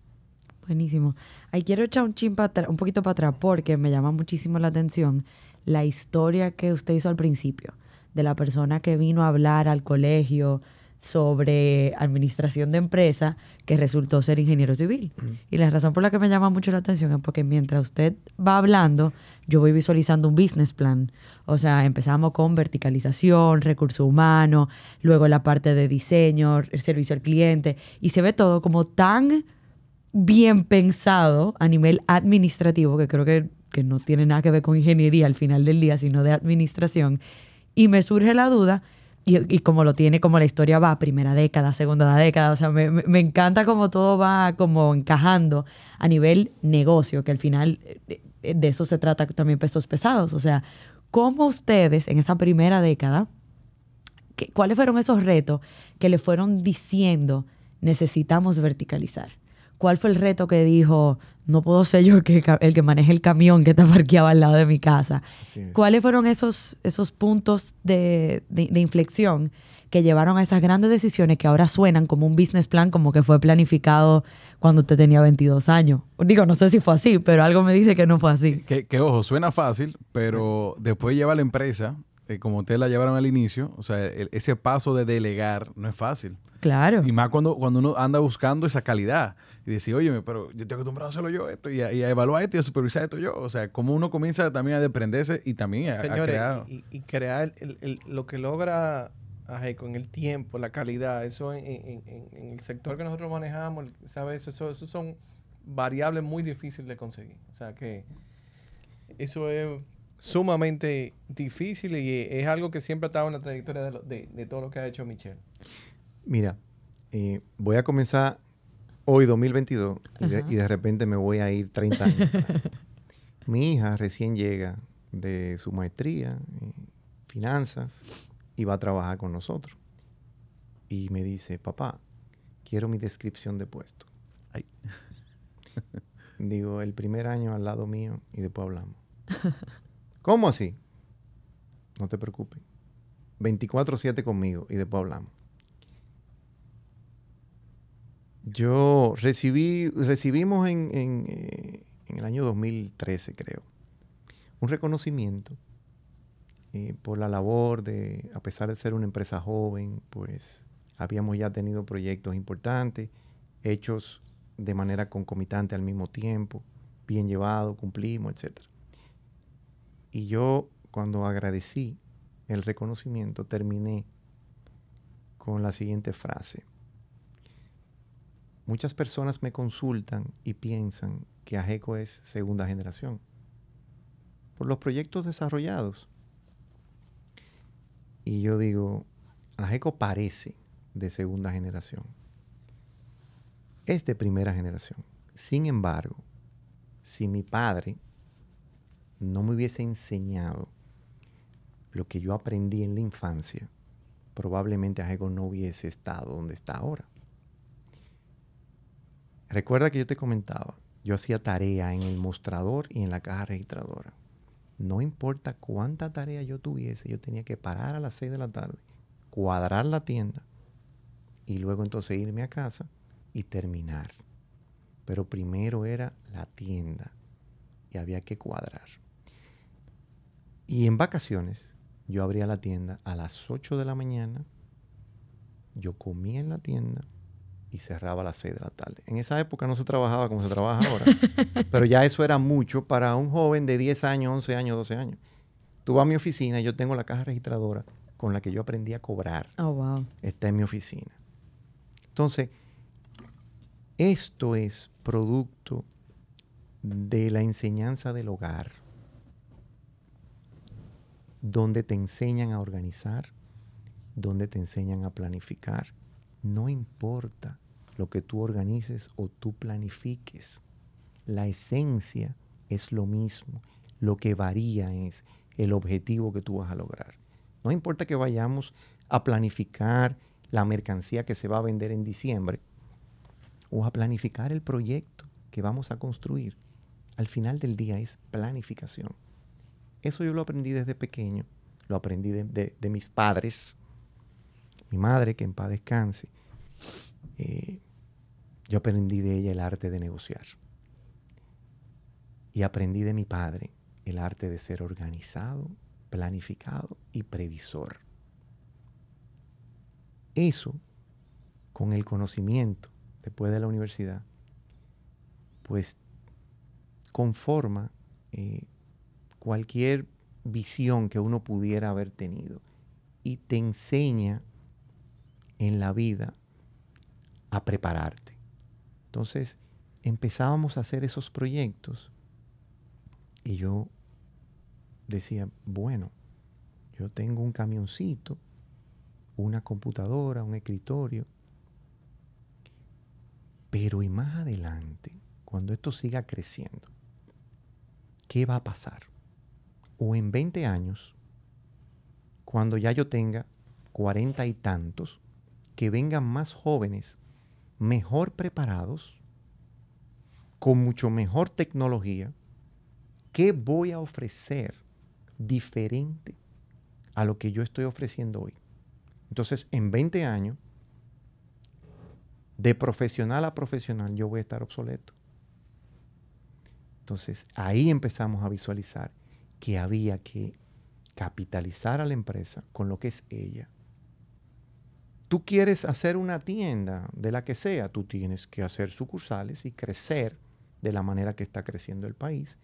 Buenísimo. Ahí quiero echar un, chin un poquito para atrás porque me llama muchísimo la atención la historia que usted hizo al principio, de la persona que vino a hablar al colegio sobre administración de empresa que resultó ser ingeniero civil. Y la razón por la que me llama mucho la atención es porque mientras usted va hablando, yo voy visualizando un business plan. O sea, empezamos con verticalización, recurso humano, luego la parte de diseño, el servicio al cliente, y se ve todo como tan bien pensado a nivel administrativo, que creo que, que no tiene nada que ver con ingeniería al final del día, sino de administración. Y me surge la duda, y, y como lo tiene, como la historia va, primera década, segunda década, o sea, me, me- encanta como todo va como encajando a nivel negocio, que al final eh, de eso se trata también pesos pesados. O sea, ¿cómo ustedes en esa primera década ¿qué- ¿cuáles fueron esos retos que le fueron diciendo necesitamos verticalizar? ¿Cuál fue el reto que dijo, no puedo ser yo el que, el que maneje el camión que está parqueado al lado de mi casa? ¿Cuáles fueron esos, esos puntos de, de- de inflexión que llevaron a esas grandes decisiones que ahora suenan como un business plan, como que fue planificado cuando usted tenía 22 años? Digo, no sé si fue así, pero algo me dice que no fue así. Que, que, ojo, suena fácil, pero después lleva la empresa eh, como ustedes la llevaron al inicio, o sea, el- ese paso de delegar no es fácil. Claro. Y más cuando, cuando uno anda buscando esa calidad y decir, oye, pero yo estoy acostumbrado a hacerlo yo esto y a, y a evaluar esto y a supervisar esto yo. O sea, como uno comienza también a desprenderse y también a, a Señores, crear. y, y crear el- el- lo que logra Ajeco en el tiempo, la calidad, eso en, en- en- en el sector que nosotros manejamos, ¿sabes? Eso, eso son variables muy difíciles de conseguir. O sea que eso es sumamente difícil y es algo que siempre ha estado en la trayectoria de, lo- de- de todo lo que ha hecho Michelle. Mira, eh, voy a comenzar hoy 2022 y de, Ajá. y de repente me voy a ir 30 años atrás. Mi hija recién llega de su maestría en finanzas y va a trabajar con nosotros. Y me dice, papá, quiero mi descripción de puesto. Ay. Digo, el primer año al lado mío y después hablamos. ¿Cómo así? No te preocupes. 24/7 conmigo y después hablamos. Yo recibí, recibimos en, en, eh, el año 2013, creo, un reconocimiento eh, por la labor de, a pesar de ser una empresa joven, pues habíamos ya tenido proyectos importantes, hechos de manera concomitante al mismo tiempo, bien llevados, cumplimos, etc. Y yo, cuando agradecí el reconocimiento, terminé con la siguiente frase. Muchas personas me consultan y piensan que AGECO es segunda generación por los proyectos desarrollados. Y yo digo, AGECO parece de segunda generación. Es de primera generación. Sin embargo, si mi padre no me hubiese enseñado lo que yo aprendí en la infancia, probablemente AGECO no hubiese estado donde está ahora. Recuerda que yo te comentaba, yo hacía tarea en el mostrador y en la caja registradora. No importa cuánta tarea yo tuviese, yo tenía que parar a las 6 de la tarde, cuadrar la tienda y luego entonces irme a casa y terminar. Pero primero era la tienda y había que cuadrar. Y en vacaciones yo abría la tienda a las 8 de la mañana, yo comía en la tienda y cerraba a las 6 de la tarde. En esa época no se trabajaba como se trabaja ahora, pero ya eso era mucho para un joven de 10 años, 11 años, 12 años. Tú vas a mi oficina y yo tengo la caja registradora con la que yo aprendí a cobrar. Oh, wow. Está en mi oficina. Entonces, esto es producto de la enseñanza del hogar, donde te enseñan a organizar, donde te enseñan a planificar. No importa lo que tú organices o tú planifiques. La esencia es lo mismo. Lo que varía es el objetivo que tú vas a lograr. No importa que vayamos a planificar la mercancía que se va a vender en diciembre o a planificar el proyecto que vamos a construir. Al final del día es planificación. Eso yo lo aprendí desde pequeño. Lo aprendí de, mis padres. Mi madre, que en paz descanse. eh, yo aprendí de ella el arte de negociar. Y aprendí de mi padre el arte de ser organizado, planificado y previsor. Eso, con el conocimiento después de la universidad, pues conforma eh, cualquier visión que uno pudiera haber tenido y te enseña en la vida a prepararte. Entonces empezábamos a hacer esos proyectos y yo decía, bueno, yo tengo un camioncito, una computadora, un escritorio, pero y más adelante, cuando esto siga creciendo, ¿qué va a pasar? O en 20 años, cuando ya yo tenga 40 y tantos, que vengan más jóvenes, mejor preparados, con mucho mejor tecnología, ¿qué voy a ofrecer diferente a lo que yo estoy ofreciendo hoy? Entonces, en 20 años, de profesional a profesional, yo voy a estar obsoleto. Entonces, ahí empezamos a visualizar que había que capitalizar a la empresa con lo que es ella. Tú quieres hacer una tienda de la que sea, tú tienes que hacer sucursales y crecer de la manera que está creciendo el país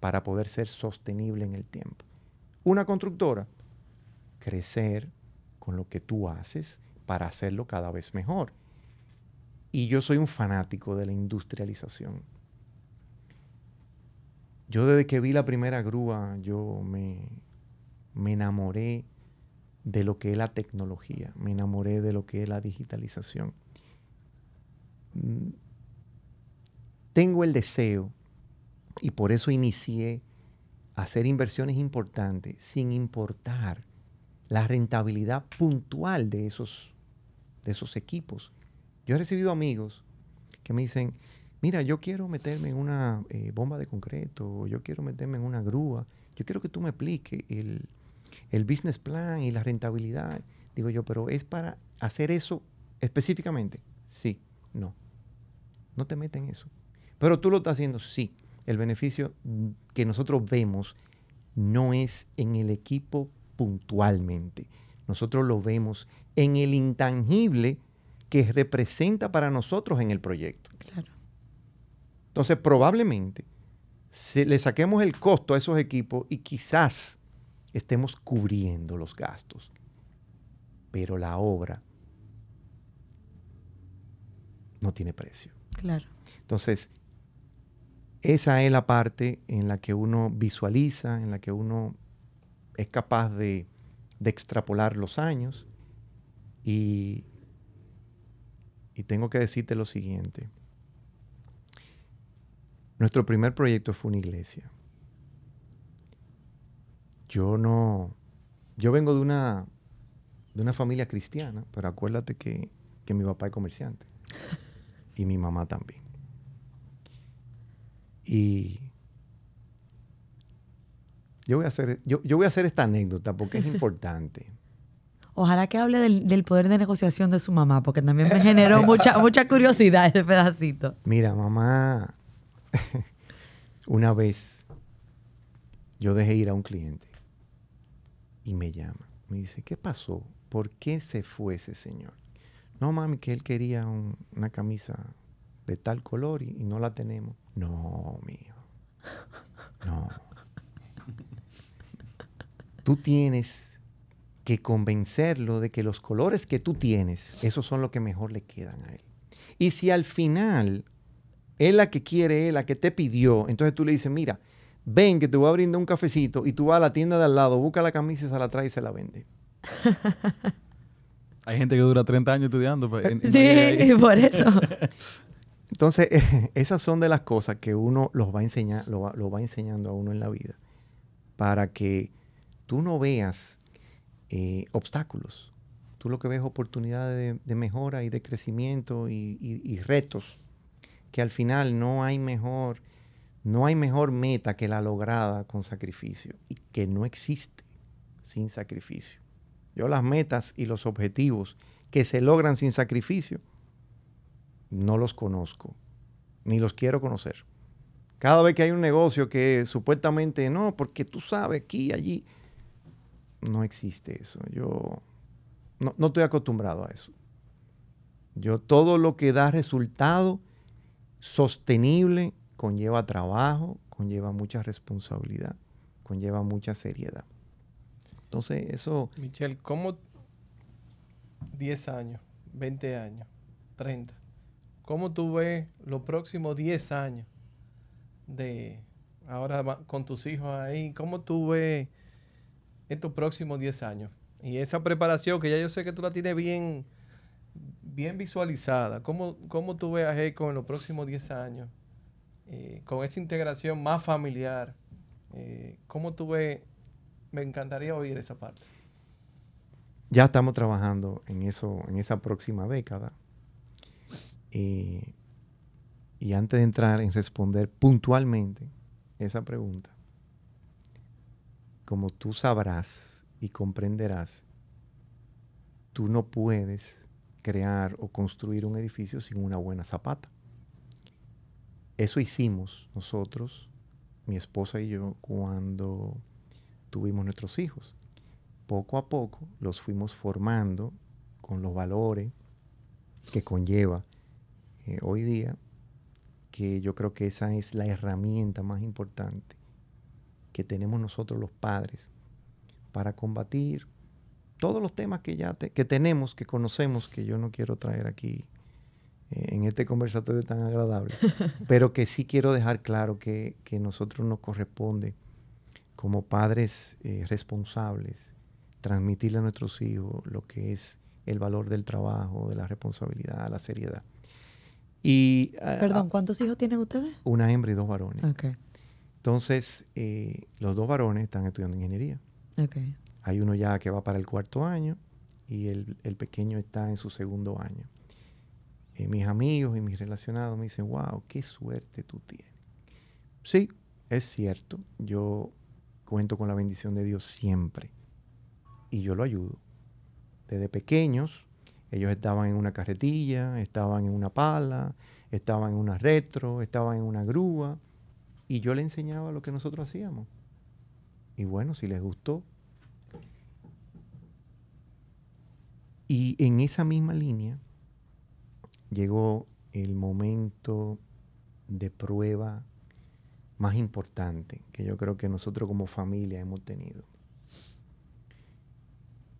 para poder ser sostenible en el tiempo. Una constructora, crecer con lo que tú haces para hacerlo cada vez mejor. Y yo soy un fanático de la industrialización. Yo desde que vi la primera grúa, yo me, me enamoré de lo que es la tecnología, me enamoré de lo que es la digitalización. Mm, tengo el deseo, y por eso inicié a hacer inversiones importantes sin importar la rentabilidad puntual de esos, de esos equipos. Yo he recibido amigos que me dicen, mira, yo quiero meterme en una eh, bomba de concreto, yo quiero meterme en una grúa, yo quiero que tú me expliques el, el business plan y la rentabilidad. Digo yo, pero es para hacer eso específicamente. Sí, no. No te metes en eso. Pero tú lo estás haciendo, sí. El beneficio que nosotros vemos no es en el equipo puntualmente. Nosotros lo vemos en el intangible que representa para nosotros en el proyecto. Claro. Entonces, probablemente le saquemos el costo a esos equipos y quizás estemos cubriendo los gastos. Pero la obra no tiene precio. Claro. Entonces, esa es la parte en la que uno visualiza, en la que uno es capaz de, de extrapolar los años. Y, y tengo que decirte lo siguiente. Nuestro primer proyecto fue una iglesia yo no, yo vengo de una, de una familia cristiana, pero acuérdate que, mi papá es comerciante y mi mamá también. Y yo voy a hacer, yo, voy a hacer esta anécdota porque es importante. Ojalá que hable del, poder de negociación de su mamá, porque también me generó mucha, mucha curiosidad ese pedacito. Mira, mamá, una vez yo dejé ir a un cliente y me llama. Me dice, ¿qué pasó? ¿Por qué se fue ese señor? No, mami, que él quería una camisa de tal color y, no la tenemos. No, mío. No. Tú tienes que convencerlo de que los colores que tú tienes, esos son los que mejor le quedan a él. Y si al final es la que quiere, es la que te pidió, entonces tú le dices, mira, ven que te voy a brindar un cafecito y tú vas a la tienda de al lado, busca la camisa y se la trae y se la vende. Hay gente que dura 30 años estudiando. Pues, sí, por eso. Entonces, esas son de las cosas que uno los va a enseñar, lo va, enseñando a uno en la vida para que tú no veas eh, obstáculos. Tú lo que ves es oportunidades de, mejora y de crecimiento y retos que al final no hay mejor no hay mejor meta que la lograda con sacrificio y que no existe sin sacrificio. Yo las metas y los objetivos que se logran sin sacrificio no los conozco, ni los quiero conocer. Cada vez que hay un negocio que supuestamente no, porque tú sabes aquí allí, no existe eso. Yo no, no estoy acostumbrado a eso. Yo todo lo que da resultado sostenible conlleva trabajo, conlleva mucha responsabilidad, conlleva mucha seriedad. Entonces, eso... Michelle, ¿cómo 10 años, 20 años, 30? ¿Cómo tú ves los próximos 10 años de ahora con tus hijos ahí? ¿Cómo tú ves estos próximos 10 años? Y esa preparación que ya yo sé que tú la tienes bien, bien visualizada. ¿Cómo, cómo tú ves a en los próximos 10 años? Eh, con esa integración más familiar, eh, ¿cómo tú ves? Me encantaría oír esa parte. Ya estamos trabajando en eso, en esa próxima década. y antes de entrar en responder puntualmente esa pregunta, como tú sabrás y comprenderás, tú no puedes crear o construir un edificio sin una buena zapata. Eso hicimos nosotros, mi esposa y yo, cuando tuvimos nuestros hijos. Poco a poco los fuimos formando con los valores que conlleva eh, hoy día, que yo creo que esa es la herramienta más importante que tenemos nosotros los padres para combatir todos los temas que ya que tenemos, que conocemos, que yo no quiero traer aquí eh, en este conversatorio tan agradable, pero que sí quiero dejar claro que, que nosotros nos corresponde como padres eh, responsables transmitirle a nuestros hijos lo que es el valor del trabajo, de la responsabilidad, la seriedad. Y, ah, Perdón, ah, ¿cuántos hijos tienen ustedes? Una hembra y dos varones. Okay. Entonces, eh, los dos varones están estudiando ingeniería. Okay. Hay uno ya que va para el cuarto año y el, pequeño está en su segundo año. Eh, mis amigos y mis relacionados me dicen, wow, qué suerte tú tienes. Sí, es cierto, yo cuento con la bendición de Dios siempre y yo lo ayudo. Desde pequeños, ellos estaban en una carretilla, estaban en una pala, estaban en una retro, estaban en una grúa y yo le enseñaba lo que nosotros hacíamos. Y bueno, si les gustó. Y en esa misma línea, llegó el momento de prueba más importante que yo creo que nosotros como familia hemos tenido.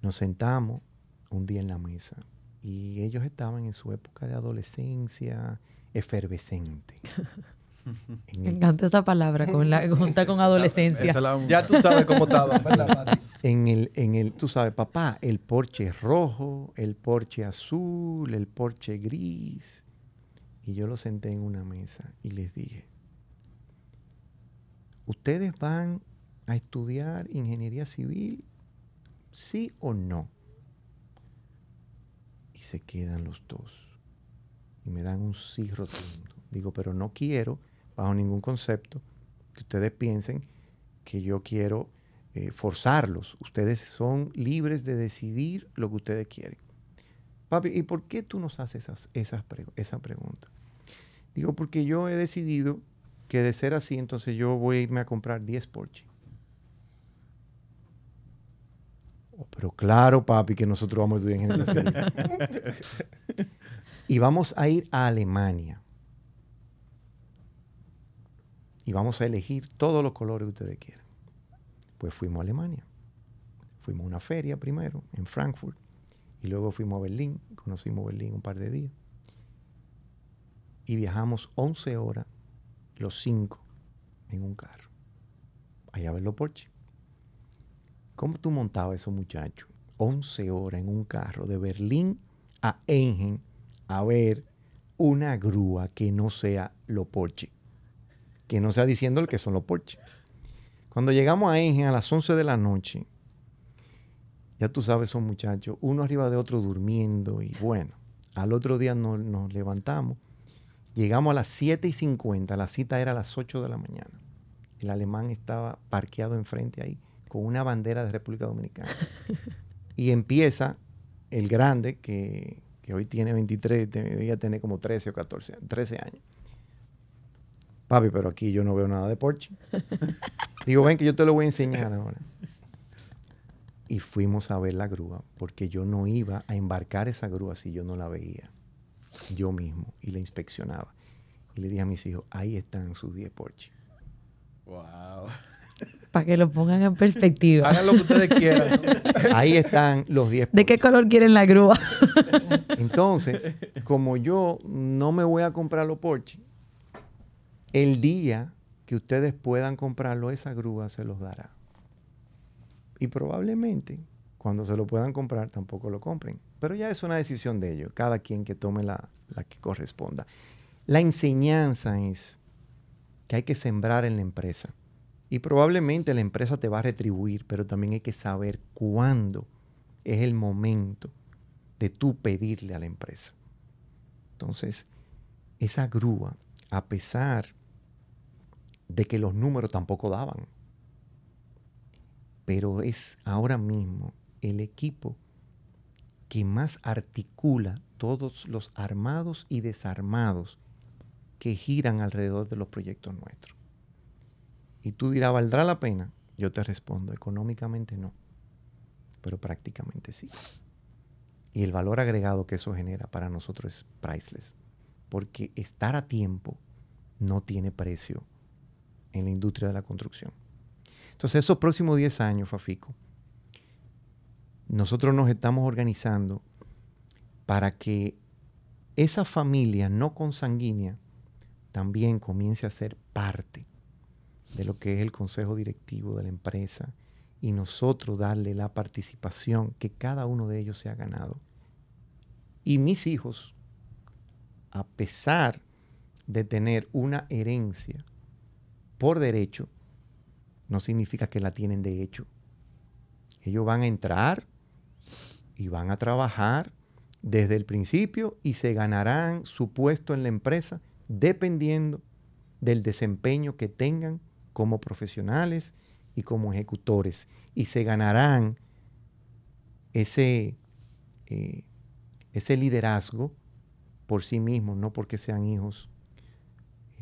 Nos sentamos un día en la mesa y ellos estaban en su época de adolescencia efervescente. Me encanta esa palabra, con la, junta con adolescencia. ya tú sabes cómo estaba, En el, en el, tú sabes, papá, el porche rojo, el porche azul, el porche gris. Y yo lo senté en una mesa y les dije, ¿ustedes van a estudiar ingeniería civil? ¿Sí o no? Y se quedan los dos. Y me dan un sí rotundo. Digo, pero no quiero bajo ningún concepto que ustedes piensen que yo quiero eh, forzarlos. Ustedes son libres de decidir lo que ustedes quieren. Papi, ¿y por qué tú nos haces esas, esas esa pregunta? Digo, porque yo he decidido que de ser así, entonces yo voy a irme a comprar 10 Porsche. Oh, pero claro, papi, que nosotros vamos a estudiar ingeniería y vamos a ir a Alemania y vamos a elegir todos los colores que ustedes quieran. Pues fuimos a Alemania. Fuimos a una feria primero en Frankfurt y luego fuimos a Berlín. Conocimos Berlín un par de días. Y viajamos 11 horas, los cinco, en un carro. Allá a ver los Porsche. ¿Cómo tú montabas esos muchachos? 11 horas en un carro de Berlín a Engen a ver una grúa que no sea lo Porsche que no sea diciendo el que son los Porsche. Cuando llegamos a Engen a las 11 de la noche, ya tú sabes, son muchachos, uno arriba de otro durmiendo y bueno, al otro día nos, nos levantamos, llegamos a las 7 y 50, la cita era a las 8 de la mañana. El alemán estaba parqueado enfrente ahí con una bandera de República Dominicana. Y empieza el grande, que, que hoy tiene 23, debía tener como 13 o 14, 13 años Papi, pero aquí yo no veo nada de Porsche. Digo, ven que yo te lo voy a enseñar ahora. Y fuimos a ver la grúa, porque yo no iba a embarcar esa grúa si yo no la veía yo mismo y la inspeccionaba. Y le dije a mis hijos, ahí están sus 10 Porsche. Wow. Para que lo pongan en perspectiva. Hagan lo que ustedes quieran. Ahí están los 10 ¿De qué color quieren la grúa? Entonces, como yo no me voy a comprar los Porsche, el día que ustedes puedan comprarlo, esa grúa se los dará. Y probablemente cuando se lo puedan comprar tampoco lo compren. Pero ya es una decisión de ellos, cada quien que tome la, la que corresponda. La enseñanza es que hay que sembrar en la empresa. Y probablemente la empresa te va a retribuir, pero también hay que saber cuándo es el momento de tú pedirle a la empresa. Entonces, esa grúa, a pesar de que los números tampoco daban. Pero es ahora mismo el equipo que más articula todos los armados y desarmados que giran alrededor de los proyectos nuestros. Y tú dirás, ¿valdrá la pena? yo te respondo, económicamente no, pero prácticamente sí. Y el valor agregado que eso genera para nosotros es priceless, porque estar a tiempo no tiene precio en la industria de la construcción. Entonces, esos próximos 10 años, Fafico, nosotros nos estamos organizando para que esa familia no consanguínea también comience a ser parte de lo que es el consejo directivo de la empresa y nosotros darle la participación que cada uno de ellos se ha ganado. Y mis hijos, a pesar de tener una herencia por derecho, no significa que la tienen de hecho. Ellos van a entrar y van a trabajar desde el principio y se ganarán su puesto en la empresa dependiendo del desempeño que tengan como profesionales y como ejecutores. Y se ganarán ese, eh, ese liderazgo por sí mismos, no porque sean hijos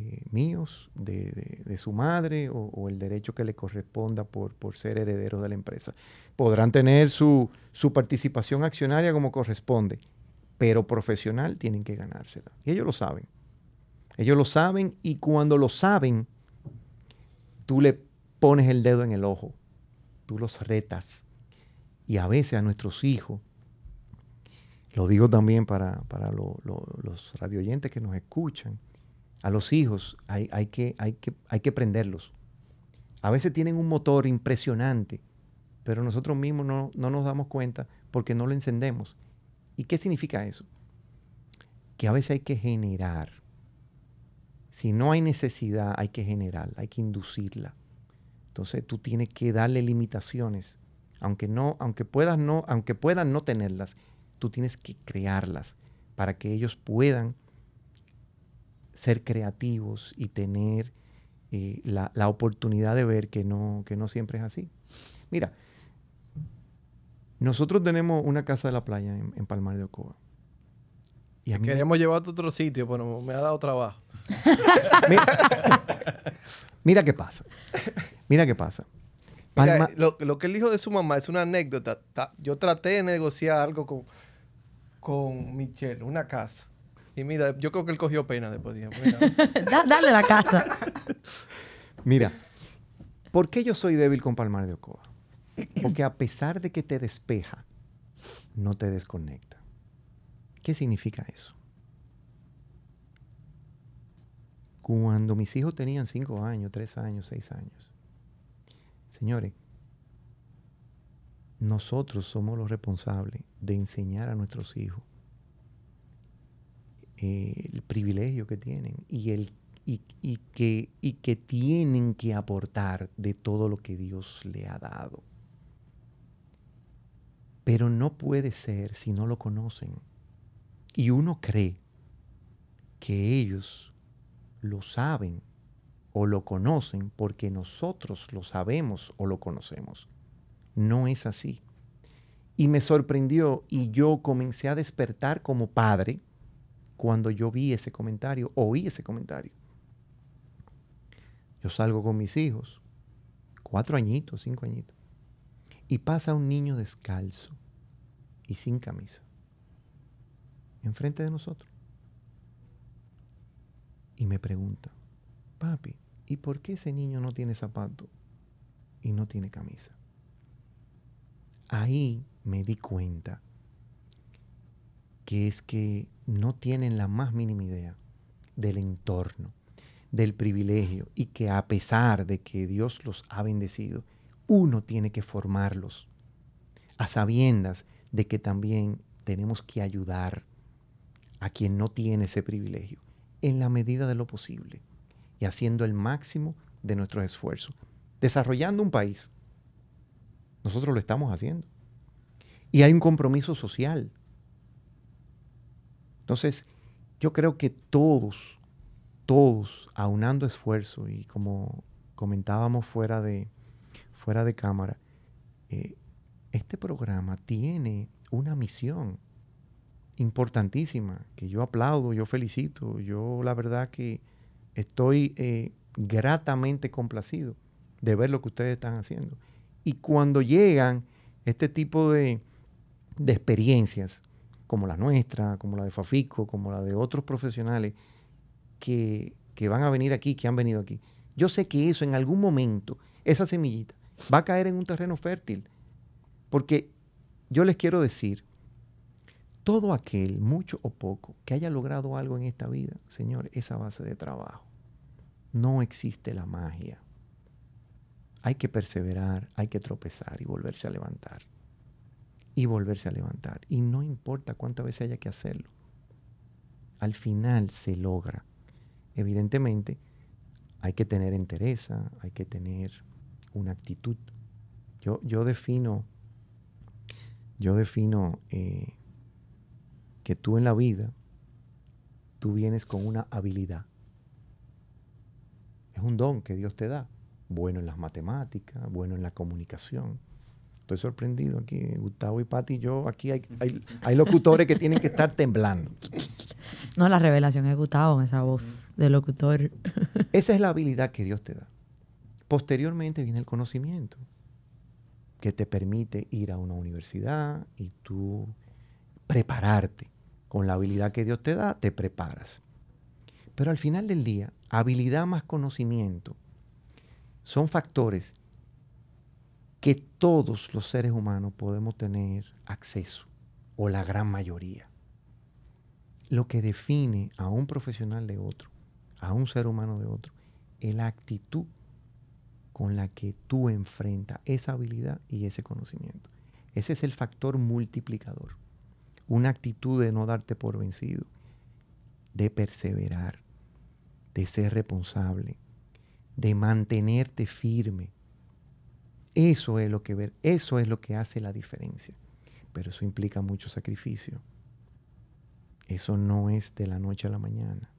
eh, míos, de, su madre o, el derecho que le corresponda por, por ser heredero de la empresa. Podrán tener su, su participación accionaria como corresponde, pero profesional tienen que ganársela. Y ellos lo saben. Ellos lo saben y cuando lo saben, tú le pones el dedo en el ojo, tú los retas. Y a veces a nuestros hijos, lo digo también para, los radioyentes que nos escuchan, a los hijos hay, hay, que, hay, que, hay que prenderlos. A veces tienen un motor impresionante, pero nosotros mismos no, no nos damos cuenta porque no lo encendemos. ¿Y qué significa eso? Que a veces hay que generar. Si no hay necesidad, hay que generar, hay que inducirla. Entonces tú tienes que darle limitaciones, aunque no, aunque puedas no, aunque puedan no tenerlas, tú tienes que crearlas para que ellos puedan ser creativos y tener eh, la, oportunidad de ver que no, que no siempre es así. Mira, nosotros tenemos una casa de la playa en, Palmar de Ocoa. Y Queríamos llevarte a otro sitio, pero me ha dado trabajo. mira, qué pasa. Mira qué pasa. lo, que él dijo de su mamá es una anécdota. Yo traté de negociar algo con, con Michelle, una casa. Y mira, yo creo que él cogió pena después. de dale la casa. Mira, ¿por qué yo soy débil con Palmar de Ocoa? Porque a pesar de que te despeja, no te desconecta. ¿Qué significa eso? Cuando mis hijos tenían cinco años, tres años, seis años, señores, nosotros somos los responsables de enseñar a nuestros hijos eh, el privilegio que tienen y, el, y, que, y que tienen que aportar de todo lo que Dios le ha dado. Pero no puede ser si no lo conocen. Y uno cree que ellos lo saben o lo conocen porque nosotros lo sabemos o lo conocemos. No es así. Y me sorprendió y yo comencé a despertar como padre cuando yo vi ese comentario, oí ese comentario. Yo salgo con mis hijos, cuatro añitos, cinco añitos, y pasa un niño descalzo y sin camisa, enfrente de nosotros. Y me pregunta, papi, ¿y por qué ese niño no tiene zapato y no tiene camisa? Ahí me di cuenta que es que no tienen la más mínima idea del entorno, del privilegio y que a pesar de que Dios los ha bendecido, uno tiene que formarlos a sabiendas de que también tenemos que ayudar a quien no tiene ese privilegio en la medida de lo posible y haciendo el máximo de nuestros esfuerzos, desarrollando un país. Nosotros lo estamos haciendo. Y hay un compromiso social entonces, yo creo que todos, todos, aunando esfuerzo y como comentábamos fuera de, fuera de cámara, eh, este programa tiene una misión importantísima que yo aplaudo, yo felicito, yo la verdad que estoy eh, gratamente complacido de ver lo que ustedes están haciendo. Y cuando llegan este tipo de, de experiencias, como la nuestra, como la de Fafico, como la de otros profesionales que, que van a venir aquí, que han venido aquí, yo sé que eso en algún momento, esa semillita, va a caer en un terreno fértil. Porque yo les quiero decir, todo aquel, mucho o poco, que haya logrado algo en esta vida, Señor, esa base de trabajo. No existe la magia. Hay que perseverar, hay que tropezar y volverse a levantar. Y volverse a levantar. Y no importa cuántas veces haya que hacerlo. Al final se logra. Evidentemente, hay que tener entereza, hay que tener una actitud. Yo, yo defino, yo defino eh, que tú en la vida, tú vienes con una habilidad. Es un don que Dios te da. Bueno en las matemáticas, bueno en la comunicación. Estoy sorprendido aquí, Gustavo y Pati, yo aquí hay, hay, locutores que tienen que estar temblando. No, la revelación es Gustavo, esa voz de locutor. Esa es la habilidad que Dios te da. Posteriormente viene el conocimiento, que te permite ir a una universidad y tú prepararte. Con la habilidad que Dios te da, te preparas. Pero al final del día, habilidad más conocimiento son factores que todos los seres humanos podemos tener acceso, o la gran mayoría. Lo que define a un profesional de otro, a un ser humano de otro, es la actitud con la que tú enfrentas esa habilidad y ese conocimiento. Ese es el factor multiplicador una actitud de no darte por vencido, de perseverar, de ser responsable, de mantenerte firme. Eso es lo que ver, eso es lo que hace la diferencia. Pero eso implica mucho sacrificio. Eso no es de la noche a la mañana.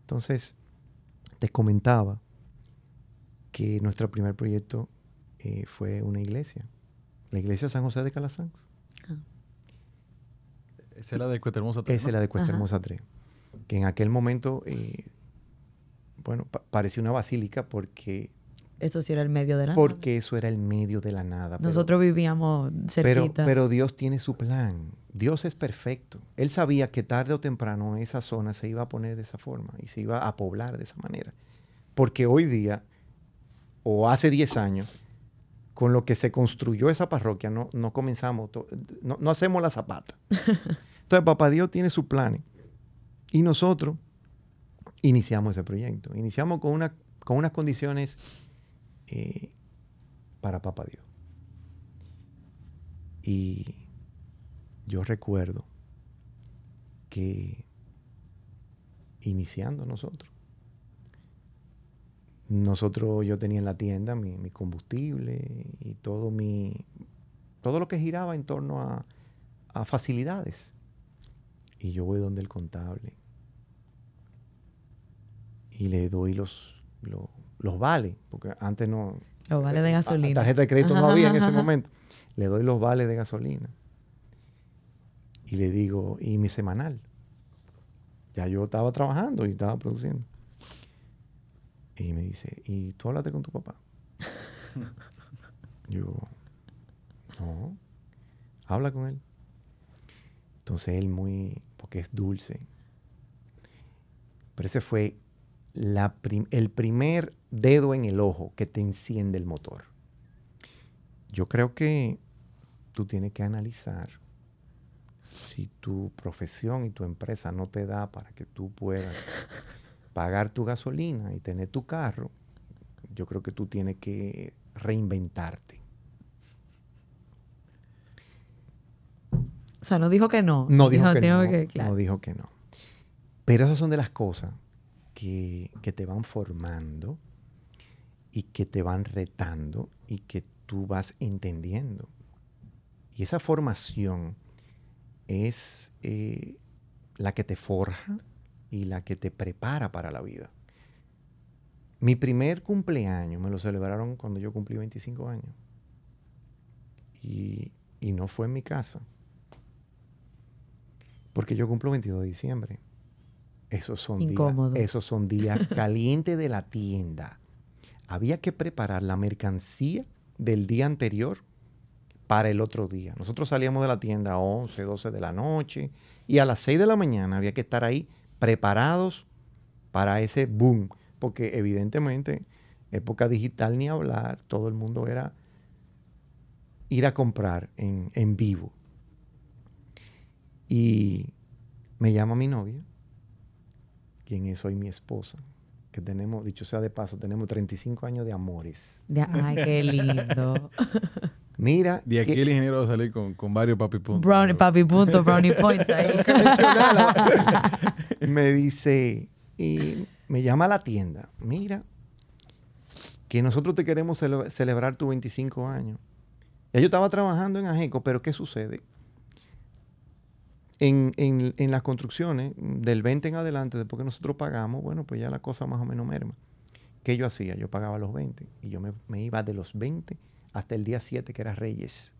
Entonces, te comentaba que nuestro primer proyecto eh, fue una iglesia, la iglesia San José de Calasanz. Esa es la de Cuesta Hermosa 3. Esa es la de Cuesta Hermosa 3. Que en aquel momento, eh, bueno, parecía una basílica porque... Eso sí era el medio de la nada. Porque eso era el medio de la nada. Nosotros vivíamos cerquita. Pero, pero Dios tiene su plan. Dios es perfecto. Él sabía que tarde o temprano esa zona se iba a poner de esa forma y se iba a poblar de esa manera. Porque hoy día, o hace 10 años, con lo que se construyó esa parroquia, no, no comenzamos, no, no, hacemos la zapata. Entonces, Papá Dios tiene sus planes. Y nosotros iniciamos ese proyecto. Iniciamos con, una, con unas condiciones eh, para Papá Dios. Y yo recuerdo que iniciando nosotros, nosotros, yo tenía en la tienda mi, combustible y todo mi, todo lo que giraba en torno a, facilidades. Y yo voy donde el contable y le doy los, los, vales, porque antes no... Los vales de gasolina. tarjeta de crédito no había en ese momento. Le doy los vales de gasolina. Y le digo, ¿y mi semanal? Ya yo estaba trabajando y estaba produciendo. Y me dice, ¿y tú hablaste con tu papá? Yo, no, habla con él. Entonces él muy, porque es dulce. Pero ese fue la el primer dedo en el ojo que te enciende el motor. Yo creo que tú tienes que analizar si tu profesión y tu empresa no te da para que tú puedas pagar tu gasolina y tener tu carro, yo creo que tú tienes que reinventarte. O sea, no dijo que no. No dijo, que, no, no dijo que no. Pero esas son de las cosas que, te van formando y que te van retando y que tú vas entendiendo. Y esa formación es eh, la que te forja y la que te prepara para la vida. Mi primer cumpleaños me lo celebraron cuando yo cumplí 25 años. Y, no fue en mi casa. Porque yo cumplo 22 de diciembre. Esos son, días, esos son días calientes de la tienda. había que preparar la mercancía del día anterior para el otro día. Nosotros salíamos de la tienda a 11, 12 de la noche y a las 6 de la mañana había que estar ahí preparados para ese boom, porque evidentemente época digital ni hablar, todo el mundo era ir a comprar en, en vivo. Y me llama mi novia, quien es hoy mi esposa, que tenemos, dicho sea de paso, tenemos 35 años de amores. ay, qué lindo. Mira. De aquí el ingeniero va a salir con, con varios papi puntos. Brownie, papi puntos, brownie points ahí. me dice, y me llama a la tienda. Mira, que nosotros te queremos celebrar tu 25 años. Ya yo estaba trabajando en Ajeco, pero ¿qué sucede? En, en, las construcciones, del 20 en adelante, después que nosotros pagamos, bueno, pues ya la cosa más o menos merma. ¿Qué yo hacía? Yo pagaba los 20 y yo me, me iba de los 20 hasta el día 7, que era Reyes,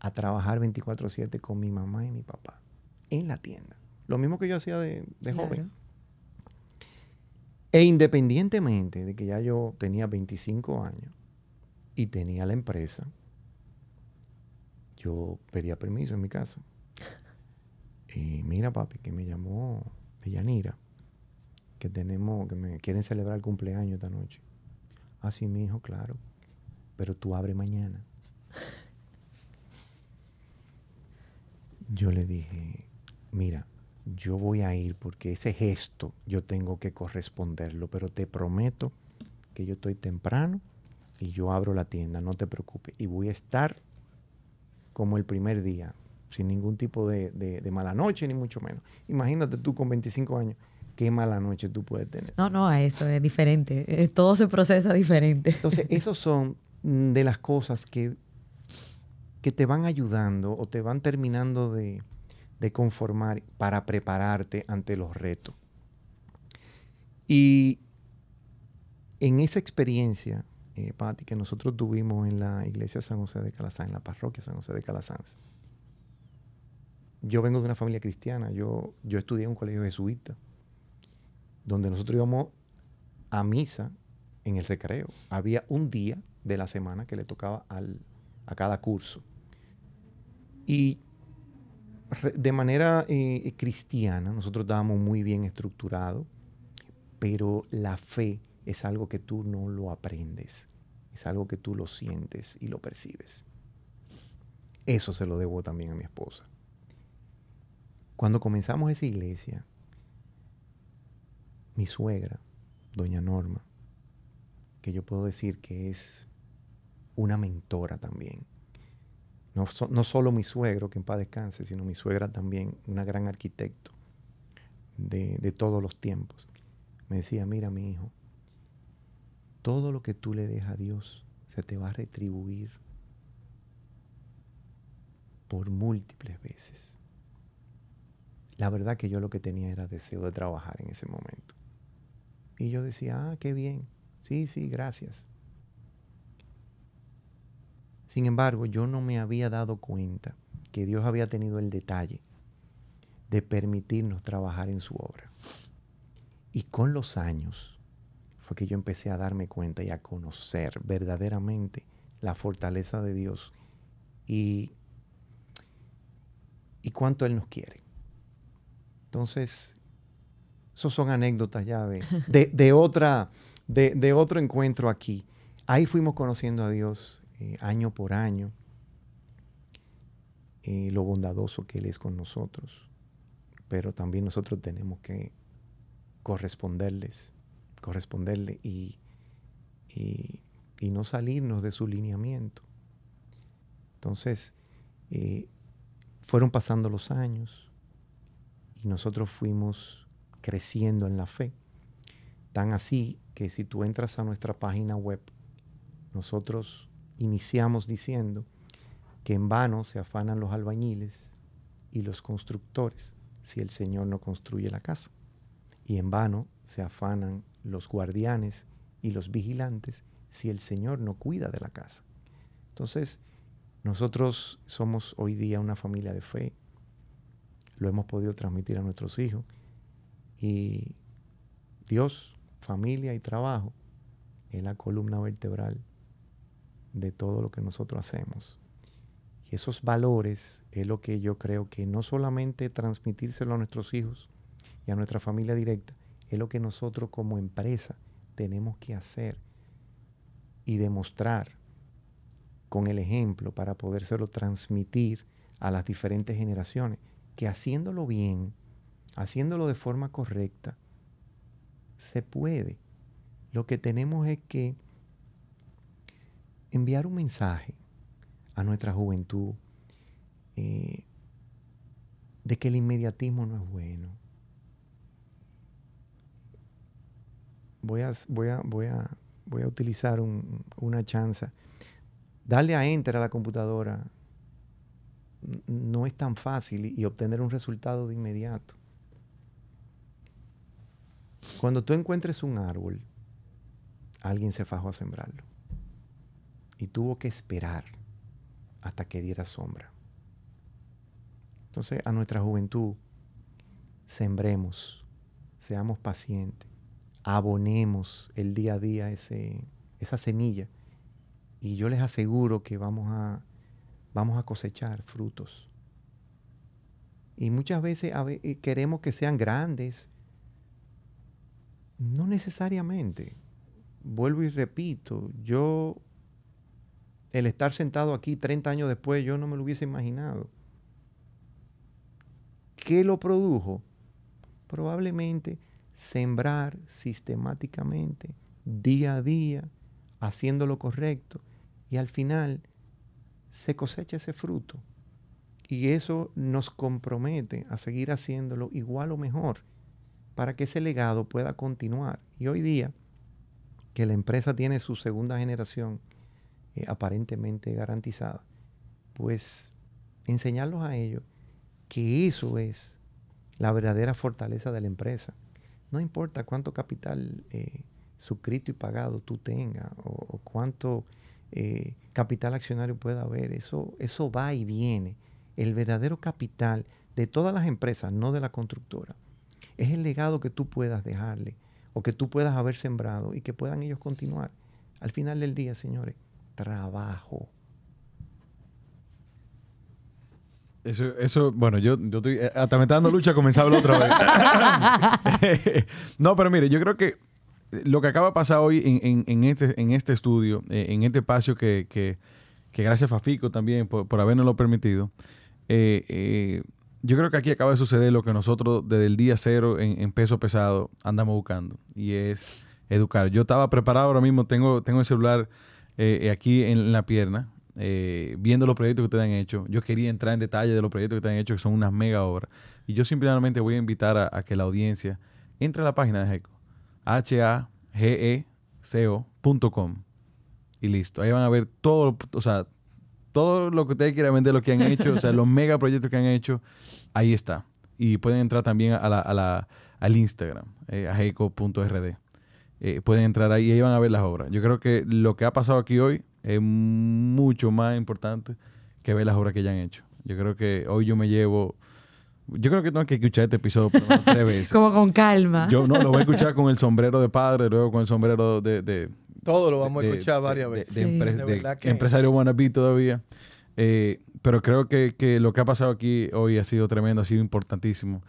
a trabajar 24/7 con mi mamá y mi papá en la tienda. Lo mismo que yo hacía de, joven. E independientemente de que ya yo tenía 25 años y tenía la empresa, yo pedía permiso en mi casa. Y mira, papi, que me llamó Yanira, que tenemos, que me quieren celebrar el cumpleaños esta noche. Así, mi hijo, claro. Pero tú abre mañana. Yo le dije, mira, yo voy a ir porque ese gesto yo tengo que corresponderlo, pero te prometo que yo estoy temprano y yo abro la tienda, no te preocupes. Y voy a estar como el primer día, sin ningún tipo de, mala noche, ni mucho menos. Imagínate tú con 25 años, qué mala noche tú puedes tener. No, no, eso es diferente. Eh, todo se procesa diferente. Entonces, esos son mm, de las cosas que, que te van ayudando o te van terminando de, de conformar para prepararte ante los retos. Y en esa experiencia, eh, Patti, que nosotros tuvimos en la iglesia San José de Calazán, en la parroquia San José de Calazán, yo vengo de una familia cristiana, yo, yo estudié en un colegio jesuita, donde nosotros íbamos a misa en el recreo. Había un día de la semana que le tocaba al, a cada curso. Y de manera eh, cristiana, nosotros estábamos muy bien estructurados, pero la fe es algo que tú no lo aprendes, es algo que tú lo sientes y lo percibes. Eso se lo debo también a mi esposa. Cuando comenzamos esa iglesia, mi suegra, doña Norma, que yo puedo decir que es una mentora también. No, solo mi suegro, que en paz descanse, sino mi suegra también, una gran arquitecto de, de todos los tiempos. Me decía, mira mi hijo, todo lo que tú le dejas a Dios se te va a retribuir por múltiples veces. La verdad que yo lo que tenía era deseo de trabajar en ese momento. Y yo decía, ah, qué bien. Sí, sí, gracias. Sin embargo, yo no me había dado cuenta que Dios había tenido el detalle de permitirnos trabajar en su obra. Y con los años, fue que yo empecé a darme cuenta y a conocer verdaderamente la fortaleza de Dios y, y cuánto Él nos quiere. Entonces, esos son anécdotas ya de, de, otra, de, otro encuentro aquí. Ahí fuimos conociendo a Dios eh, año por año, eh, lo bondadoso que Él es con nosotros, pero también nosotros tenemos que corresponderles corresponderle y, y, no salirnos de su lineamiento. Entonces, eh, fueron pasando los años y nosotros fuimos creciendo en la fe. Tan así que si tú entras a nuestra página web, nosotros iniciamos diciendo que en vano se afanan los albañiles y los constructores si el Señor no construye la casa. Y en vano se afanan los guardianes y los vigilantes si el Señor no cuida de la casa. Entonces, nosotros somos hoy día una familia de fe, lo hemos podido transmitir a nuestros hijos y Dios, familia y trabajo es la columna vertebral de todo lo que nosotros hacemos. Y esos valores es lo que yo creo que no solamente transmitírselo a nuestros hijos y a nuestra familia directa, es lo que nosotros como empresa tenemos que hacer y demostrar con el ejemplo para podérselo transmitir a las diferentes generaciones, que haciéndolo bien, haciéndolo de forma correcta, se puede. Lo que tenemos es que enviar un mensaje a nuestra juventud eh, de que el inmediatismo no es bueno. Voy a, voy a, voy a, voy a utilizar una chanza. Darle a enter a la computadora no es tan fácil y obtener un resultado de inmediato. Cuando tú encuentres un árbol, alguien se fajó a sembrarlo y tuvo que esperar hasta que diera sombra. Entonces, a nuestra juventud, sembremos, seamos pacientes, abonemos el día a día ese, esa semilla y yo les aseguro que vamos a, vamos a cosechar frutos. Y muchas veces eh, queremos que sean grandes. No necesariamente. Vuelvo y repito, yo, el estar sentado aquí 30 años después, yo no me lo hubiese imaginado. ¿Qué lo produjo? Probablemente sembrar sistemáticamente, día a día, haciendo lo correcto y al final se cosecha ese fruto. Y eso nos compromete a seguir haciéndolo igual o mejor para que ese legado pueda continuar. Y hoy día, que la empresa tiene su segunda generación eh, aparentemente garantizada, pues enseñarlos a ellos que eso es la verdadera fortaleza de la empresa. No importa cuánto capital eh, suscrito y pagado tú tengas o cuánto eh, capital accionario pueda haber. Eso, eso va y viene. El verdadero capital de todas las empresas, no de la constructora, es el legado que tú puedas dejarle o que tú puedas haber sembrado y que puedan ellos continuar. Al final del día, señores, trabajo. Eso, eso, bueno, yo, yo estoy, eh, hasta me está dando lucha comenzar a hablar otra vez. no, pero mire, yo creo que lo que acaba de pasar hoy en, este, este estudio, eh, en este espacio que, gracias a Fafico también por, por habernos permitido, eh, eh, yo creo que aquí acaba de suceder lo que nosotros desde el día cero en, peso pesado andamos buscando y es educar. Yo estaba preparado ahora mismo, tengo, tengo el celular aquí en la pierna, viendo los proyectos que ustedes han hecho. Yo quería entrar en detalle de los proyectos que ustedes han hecho, que son unas mega obras. Y yo simplemente voy a invitar a, a que la audiencia entre a la página de GECO H-A-G-E-C-O.com. Y listo. Ahí van a ver todo, o sea, todo lo que ustedes quieran vender, lo que han hecho, o sea, los mega proyectos que han hecho, ahí está. Y pueden entrar también a la, a la, al Instagram, eh, ajeco.rd. Eh, pueden entrar ahí y ahí van a ver las obras. Yo creo que lo que ha pasado aquí hoy es mucho más importante que ver las obras que ya han hecho. Yo creo que hoy yo me llevo yo creo que tengo que escuchar este episodio por tres veces. Como con calma. Yo no, lo voy a escuchar con el sombrero de padre, luego con el sombrero de... Todo lo vamos a escuchar varias veces. De, empresario wannabe todavía. Eh, pero creo que, que, lo que ha pasado aquí hoy ha sido tremendo, ha sido importantísimo.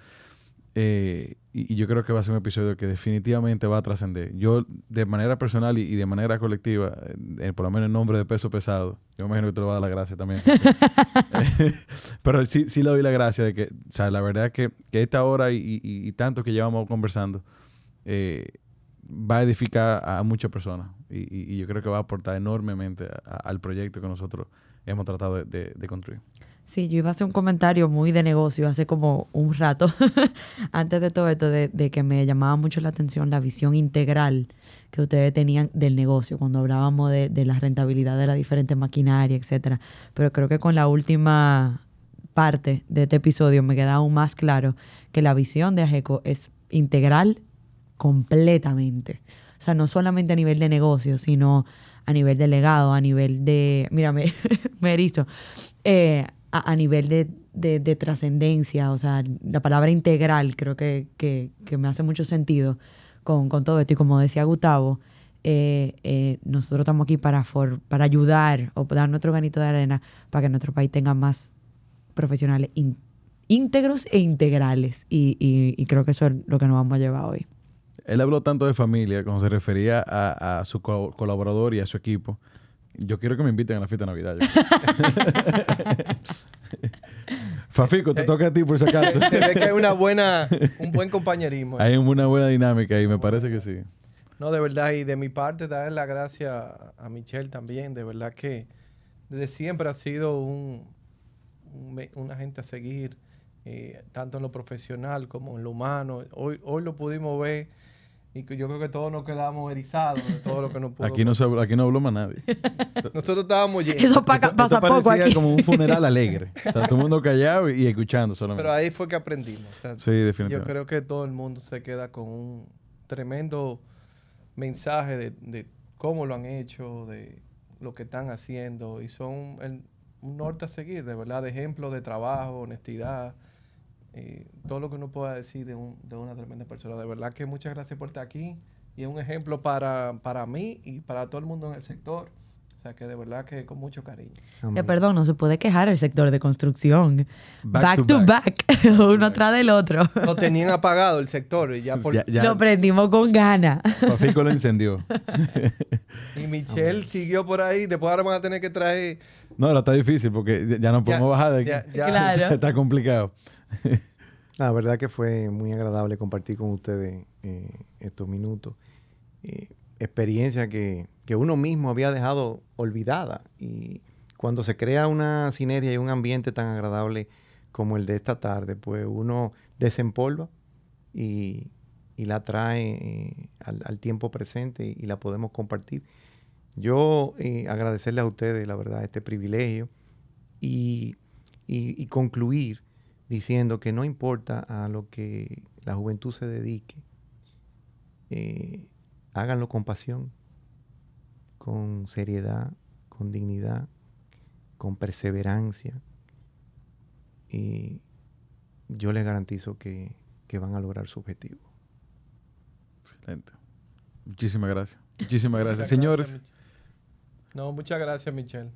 Eh, y, yo creo que va a ser un episodio que definitivamente va a trascender. Yo, de manera personal y, de manera colectiva, eh, por lo menos en nombre de peso pesado, yo imagino que te lo va a dar la gracia también. pero sí, sí le doy la gracia de que, o sea, la verdad es que, que esta hora y, tanto que llevamos conversando eh, va a edificar a, muchas personas. Y, yo creo que va a aportar enormemente al proyecto que nosotros hemos tratado de construir. Sí, yo iba a hacer un comentario muy de negocio hace como un rato, antes de todo esto, de, que me llamaba mucho la atención la visión integral que ustedes tenían del negocio, cuando hablábamos de, la rentabilidad de la diferente maquinaria, etcétera. Pero creo que con la última parte de este episodio me queda aún más claro que la visión de AGECO es integral completamente. O sea, no solamente a nivel de negocio, sino a nivel de legado, a nivel de... Mírame, me erizo. Eh, a, nivel de, trascendencia, o sea, la palabra integral creo que, me hace mucho sentido con, todo esto. Y como decía Gustavo, eh, eh, nosotros estamos aquí para, for- para ayudar o dar nuestro granito de arena para que nuestro país tenga más profesionales in- íntegros e integrales. Y, y- creo que eso es lo que nos vamos a llevar hoy. Él habló tanto de familia cuando se refería a, a su co- colaborador y a su equipo. Yo quiero que me inviten a la fiesta de Navidad. Fafico, te toca a ti por si acaso. Se ve que hay una buena, un buen compañerismo. Hay una buena dinámica y me parece que sí. No, de verdad, y de mi parte, darle la gracia a Michelle también. De verdad que desde siempre ha sido un, un una gente a seguir, eh, tanto en lo profesional como en lo humano. Hoy, hoy lo pudimos ver y que yo creo que todos nos quedamos erizados de todo lo que nos pudo Aquí no, se habló- aquí no habló más nadie. Nosotros estábamos llenos. Eso pa- Esto- pasa esto poco parecía aquí. como un funeral alegre. O sea, todo el mundo callado y, escuchando solamente. Pero ahí fue que aprendimos. o sea, Sí, Yo definitivamente. creo que todo el mundo se queda con un tremendo mensaje de, de cómo lo han hecho, de lo que están haciendo y son el- un norte a seguir, de verdad, de ejemplo de trabajo, honestidad, eh, todo lo que uno pueda decir de, un- de una tremenda persona. De verdad que muchas gracias por estar aquí y es un ejemplo para, para mí y para todo el mundo en el sector. O sea que de verdad que con mucho cariño. Ya, Amén. perdón, no se puede quejar el sector de construcción. Back Back, to to back. back, uno atrás del otro. Lo tenían apagado el sector y ya por... Ya- ya Lo prendimos con ganas. Fafico lo incendió. Y Michelle siguió por ahí. Después ahora van a tener que traer... No, ahora está difícil porque ya- no podemos bajar de aquí. ya- ya- Claro. está complicado. La verdad que fue muy agradable compartir con ustedes eh, estos minutos. Eh, experiencia que, que uno mismo había dejado olvidada. Y cuando se crea una sinergia y un ambiente tan agradable como el de esta tarde, pues uno desempolva y, y la trae eh, al, tiempo presente y, la podemos compartir. Yo eh, agradecerle a ustedes, la verdad, este privilegio y- y concluir diciendo que no importa a lo que la juventud se dedique, eh, háganlo con pasión, con seriedad, con dignidad, con perseverancia. Y yo les garantizo que, que van a lograr su objetivo. Excelente. Muchísimas gracias. Muchísimas gracias. Muchas Señores, No, muchas gracias, Michelle.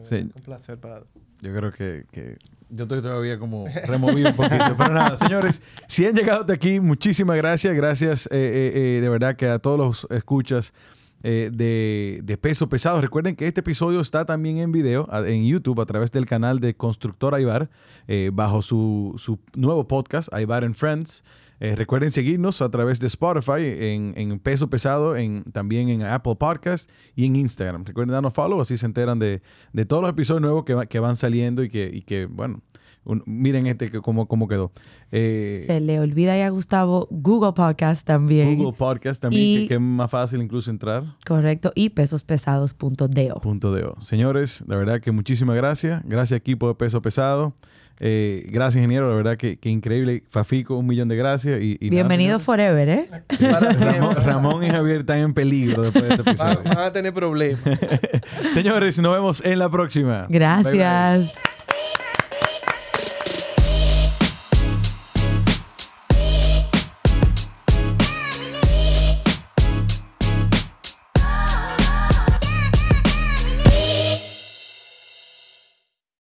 Sí. Un placer para... yo creo que, que yo estoy todavía como removido un poquito. Pero nada, señores, si han llegado hasta aquí, muchísimas gracias. Gracias eh, eh, eh, de verdad que a todos los escuchas eh, de, de Peso Pesado. Recuerden que este episodio está también en video en YouTube a través del canal de Constructor Aibar, eh, bajo su, su nuevo podcast, Aibar and Friends. Eh, recuerden seguirnos a través de Spotify, en, en Peso Pesado, en, también en Apple Podcast y en Instagram. Recuerden darnos follow, así se enteran de, de todos los episodios nuevos que, va- que van saliendo y que, y que bueno, un- miren este que cómo, cómo quedó. Eh, Se le olvida ya a Gustavo Google Podcast también. Google Podcast también, Y- que, que es más fácil incluso entrar. Correcto. Y pesospesados.do. Punto. Señores, la verdad que muchísimas gracias. Gracias equipo de Peso Pesado. Eh, gracias ingeniero, la verdad que, que increíble. Fafico, un millón de gracias. Y, Bienvenido forever, ¿eh? Para siempre. Ramón, Ramón y Javier están en peligro después de este episodio. van a tener problemas. Señores, nos vemos en la próxima. Bye, bye. Gracias.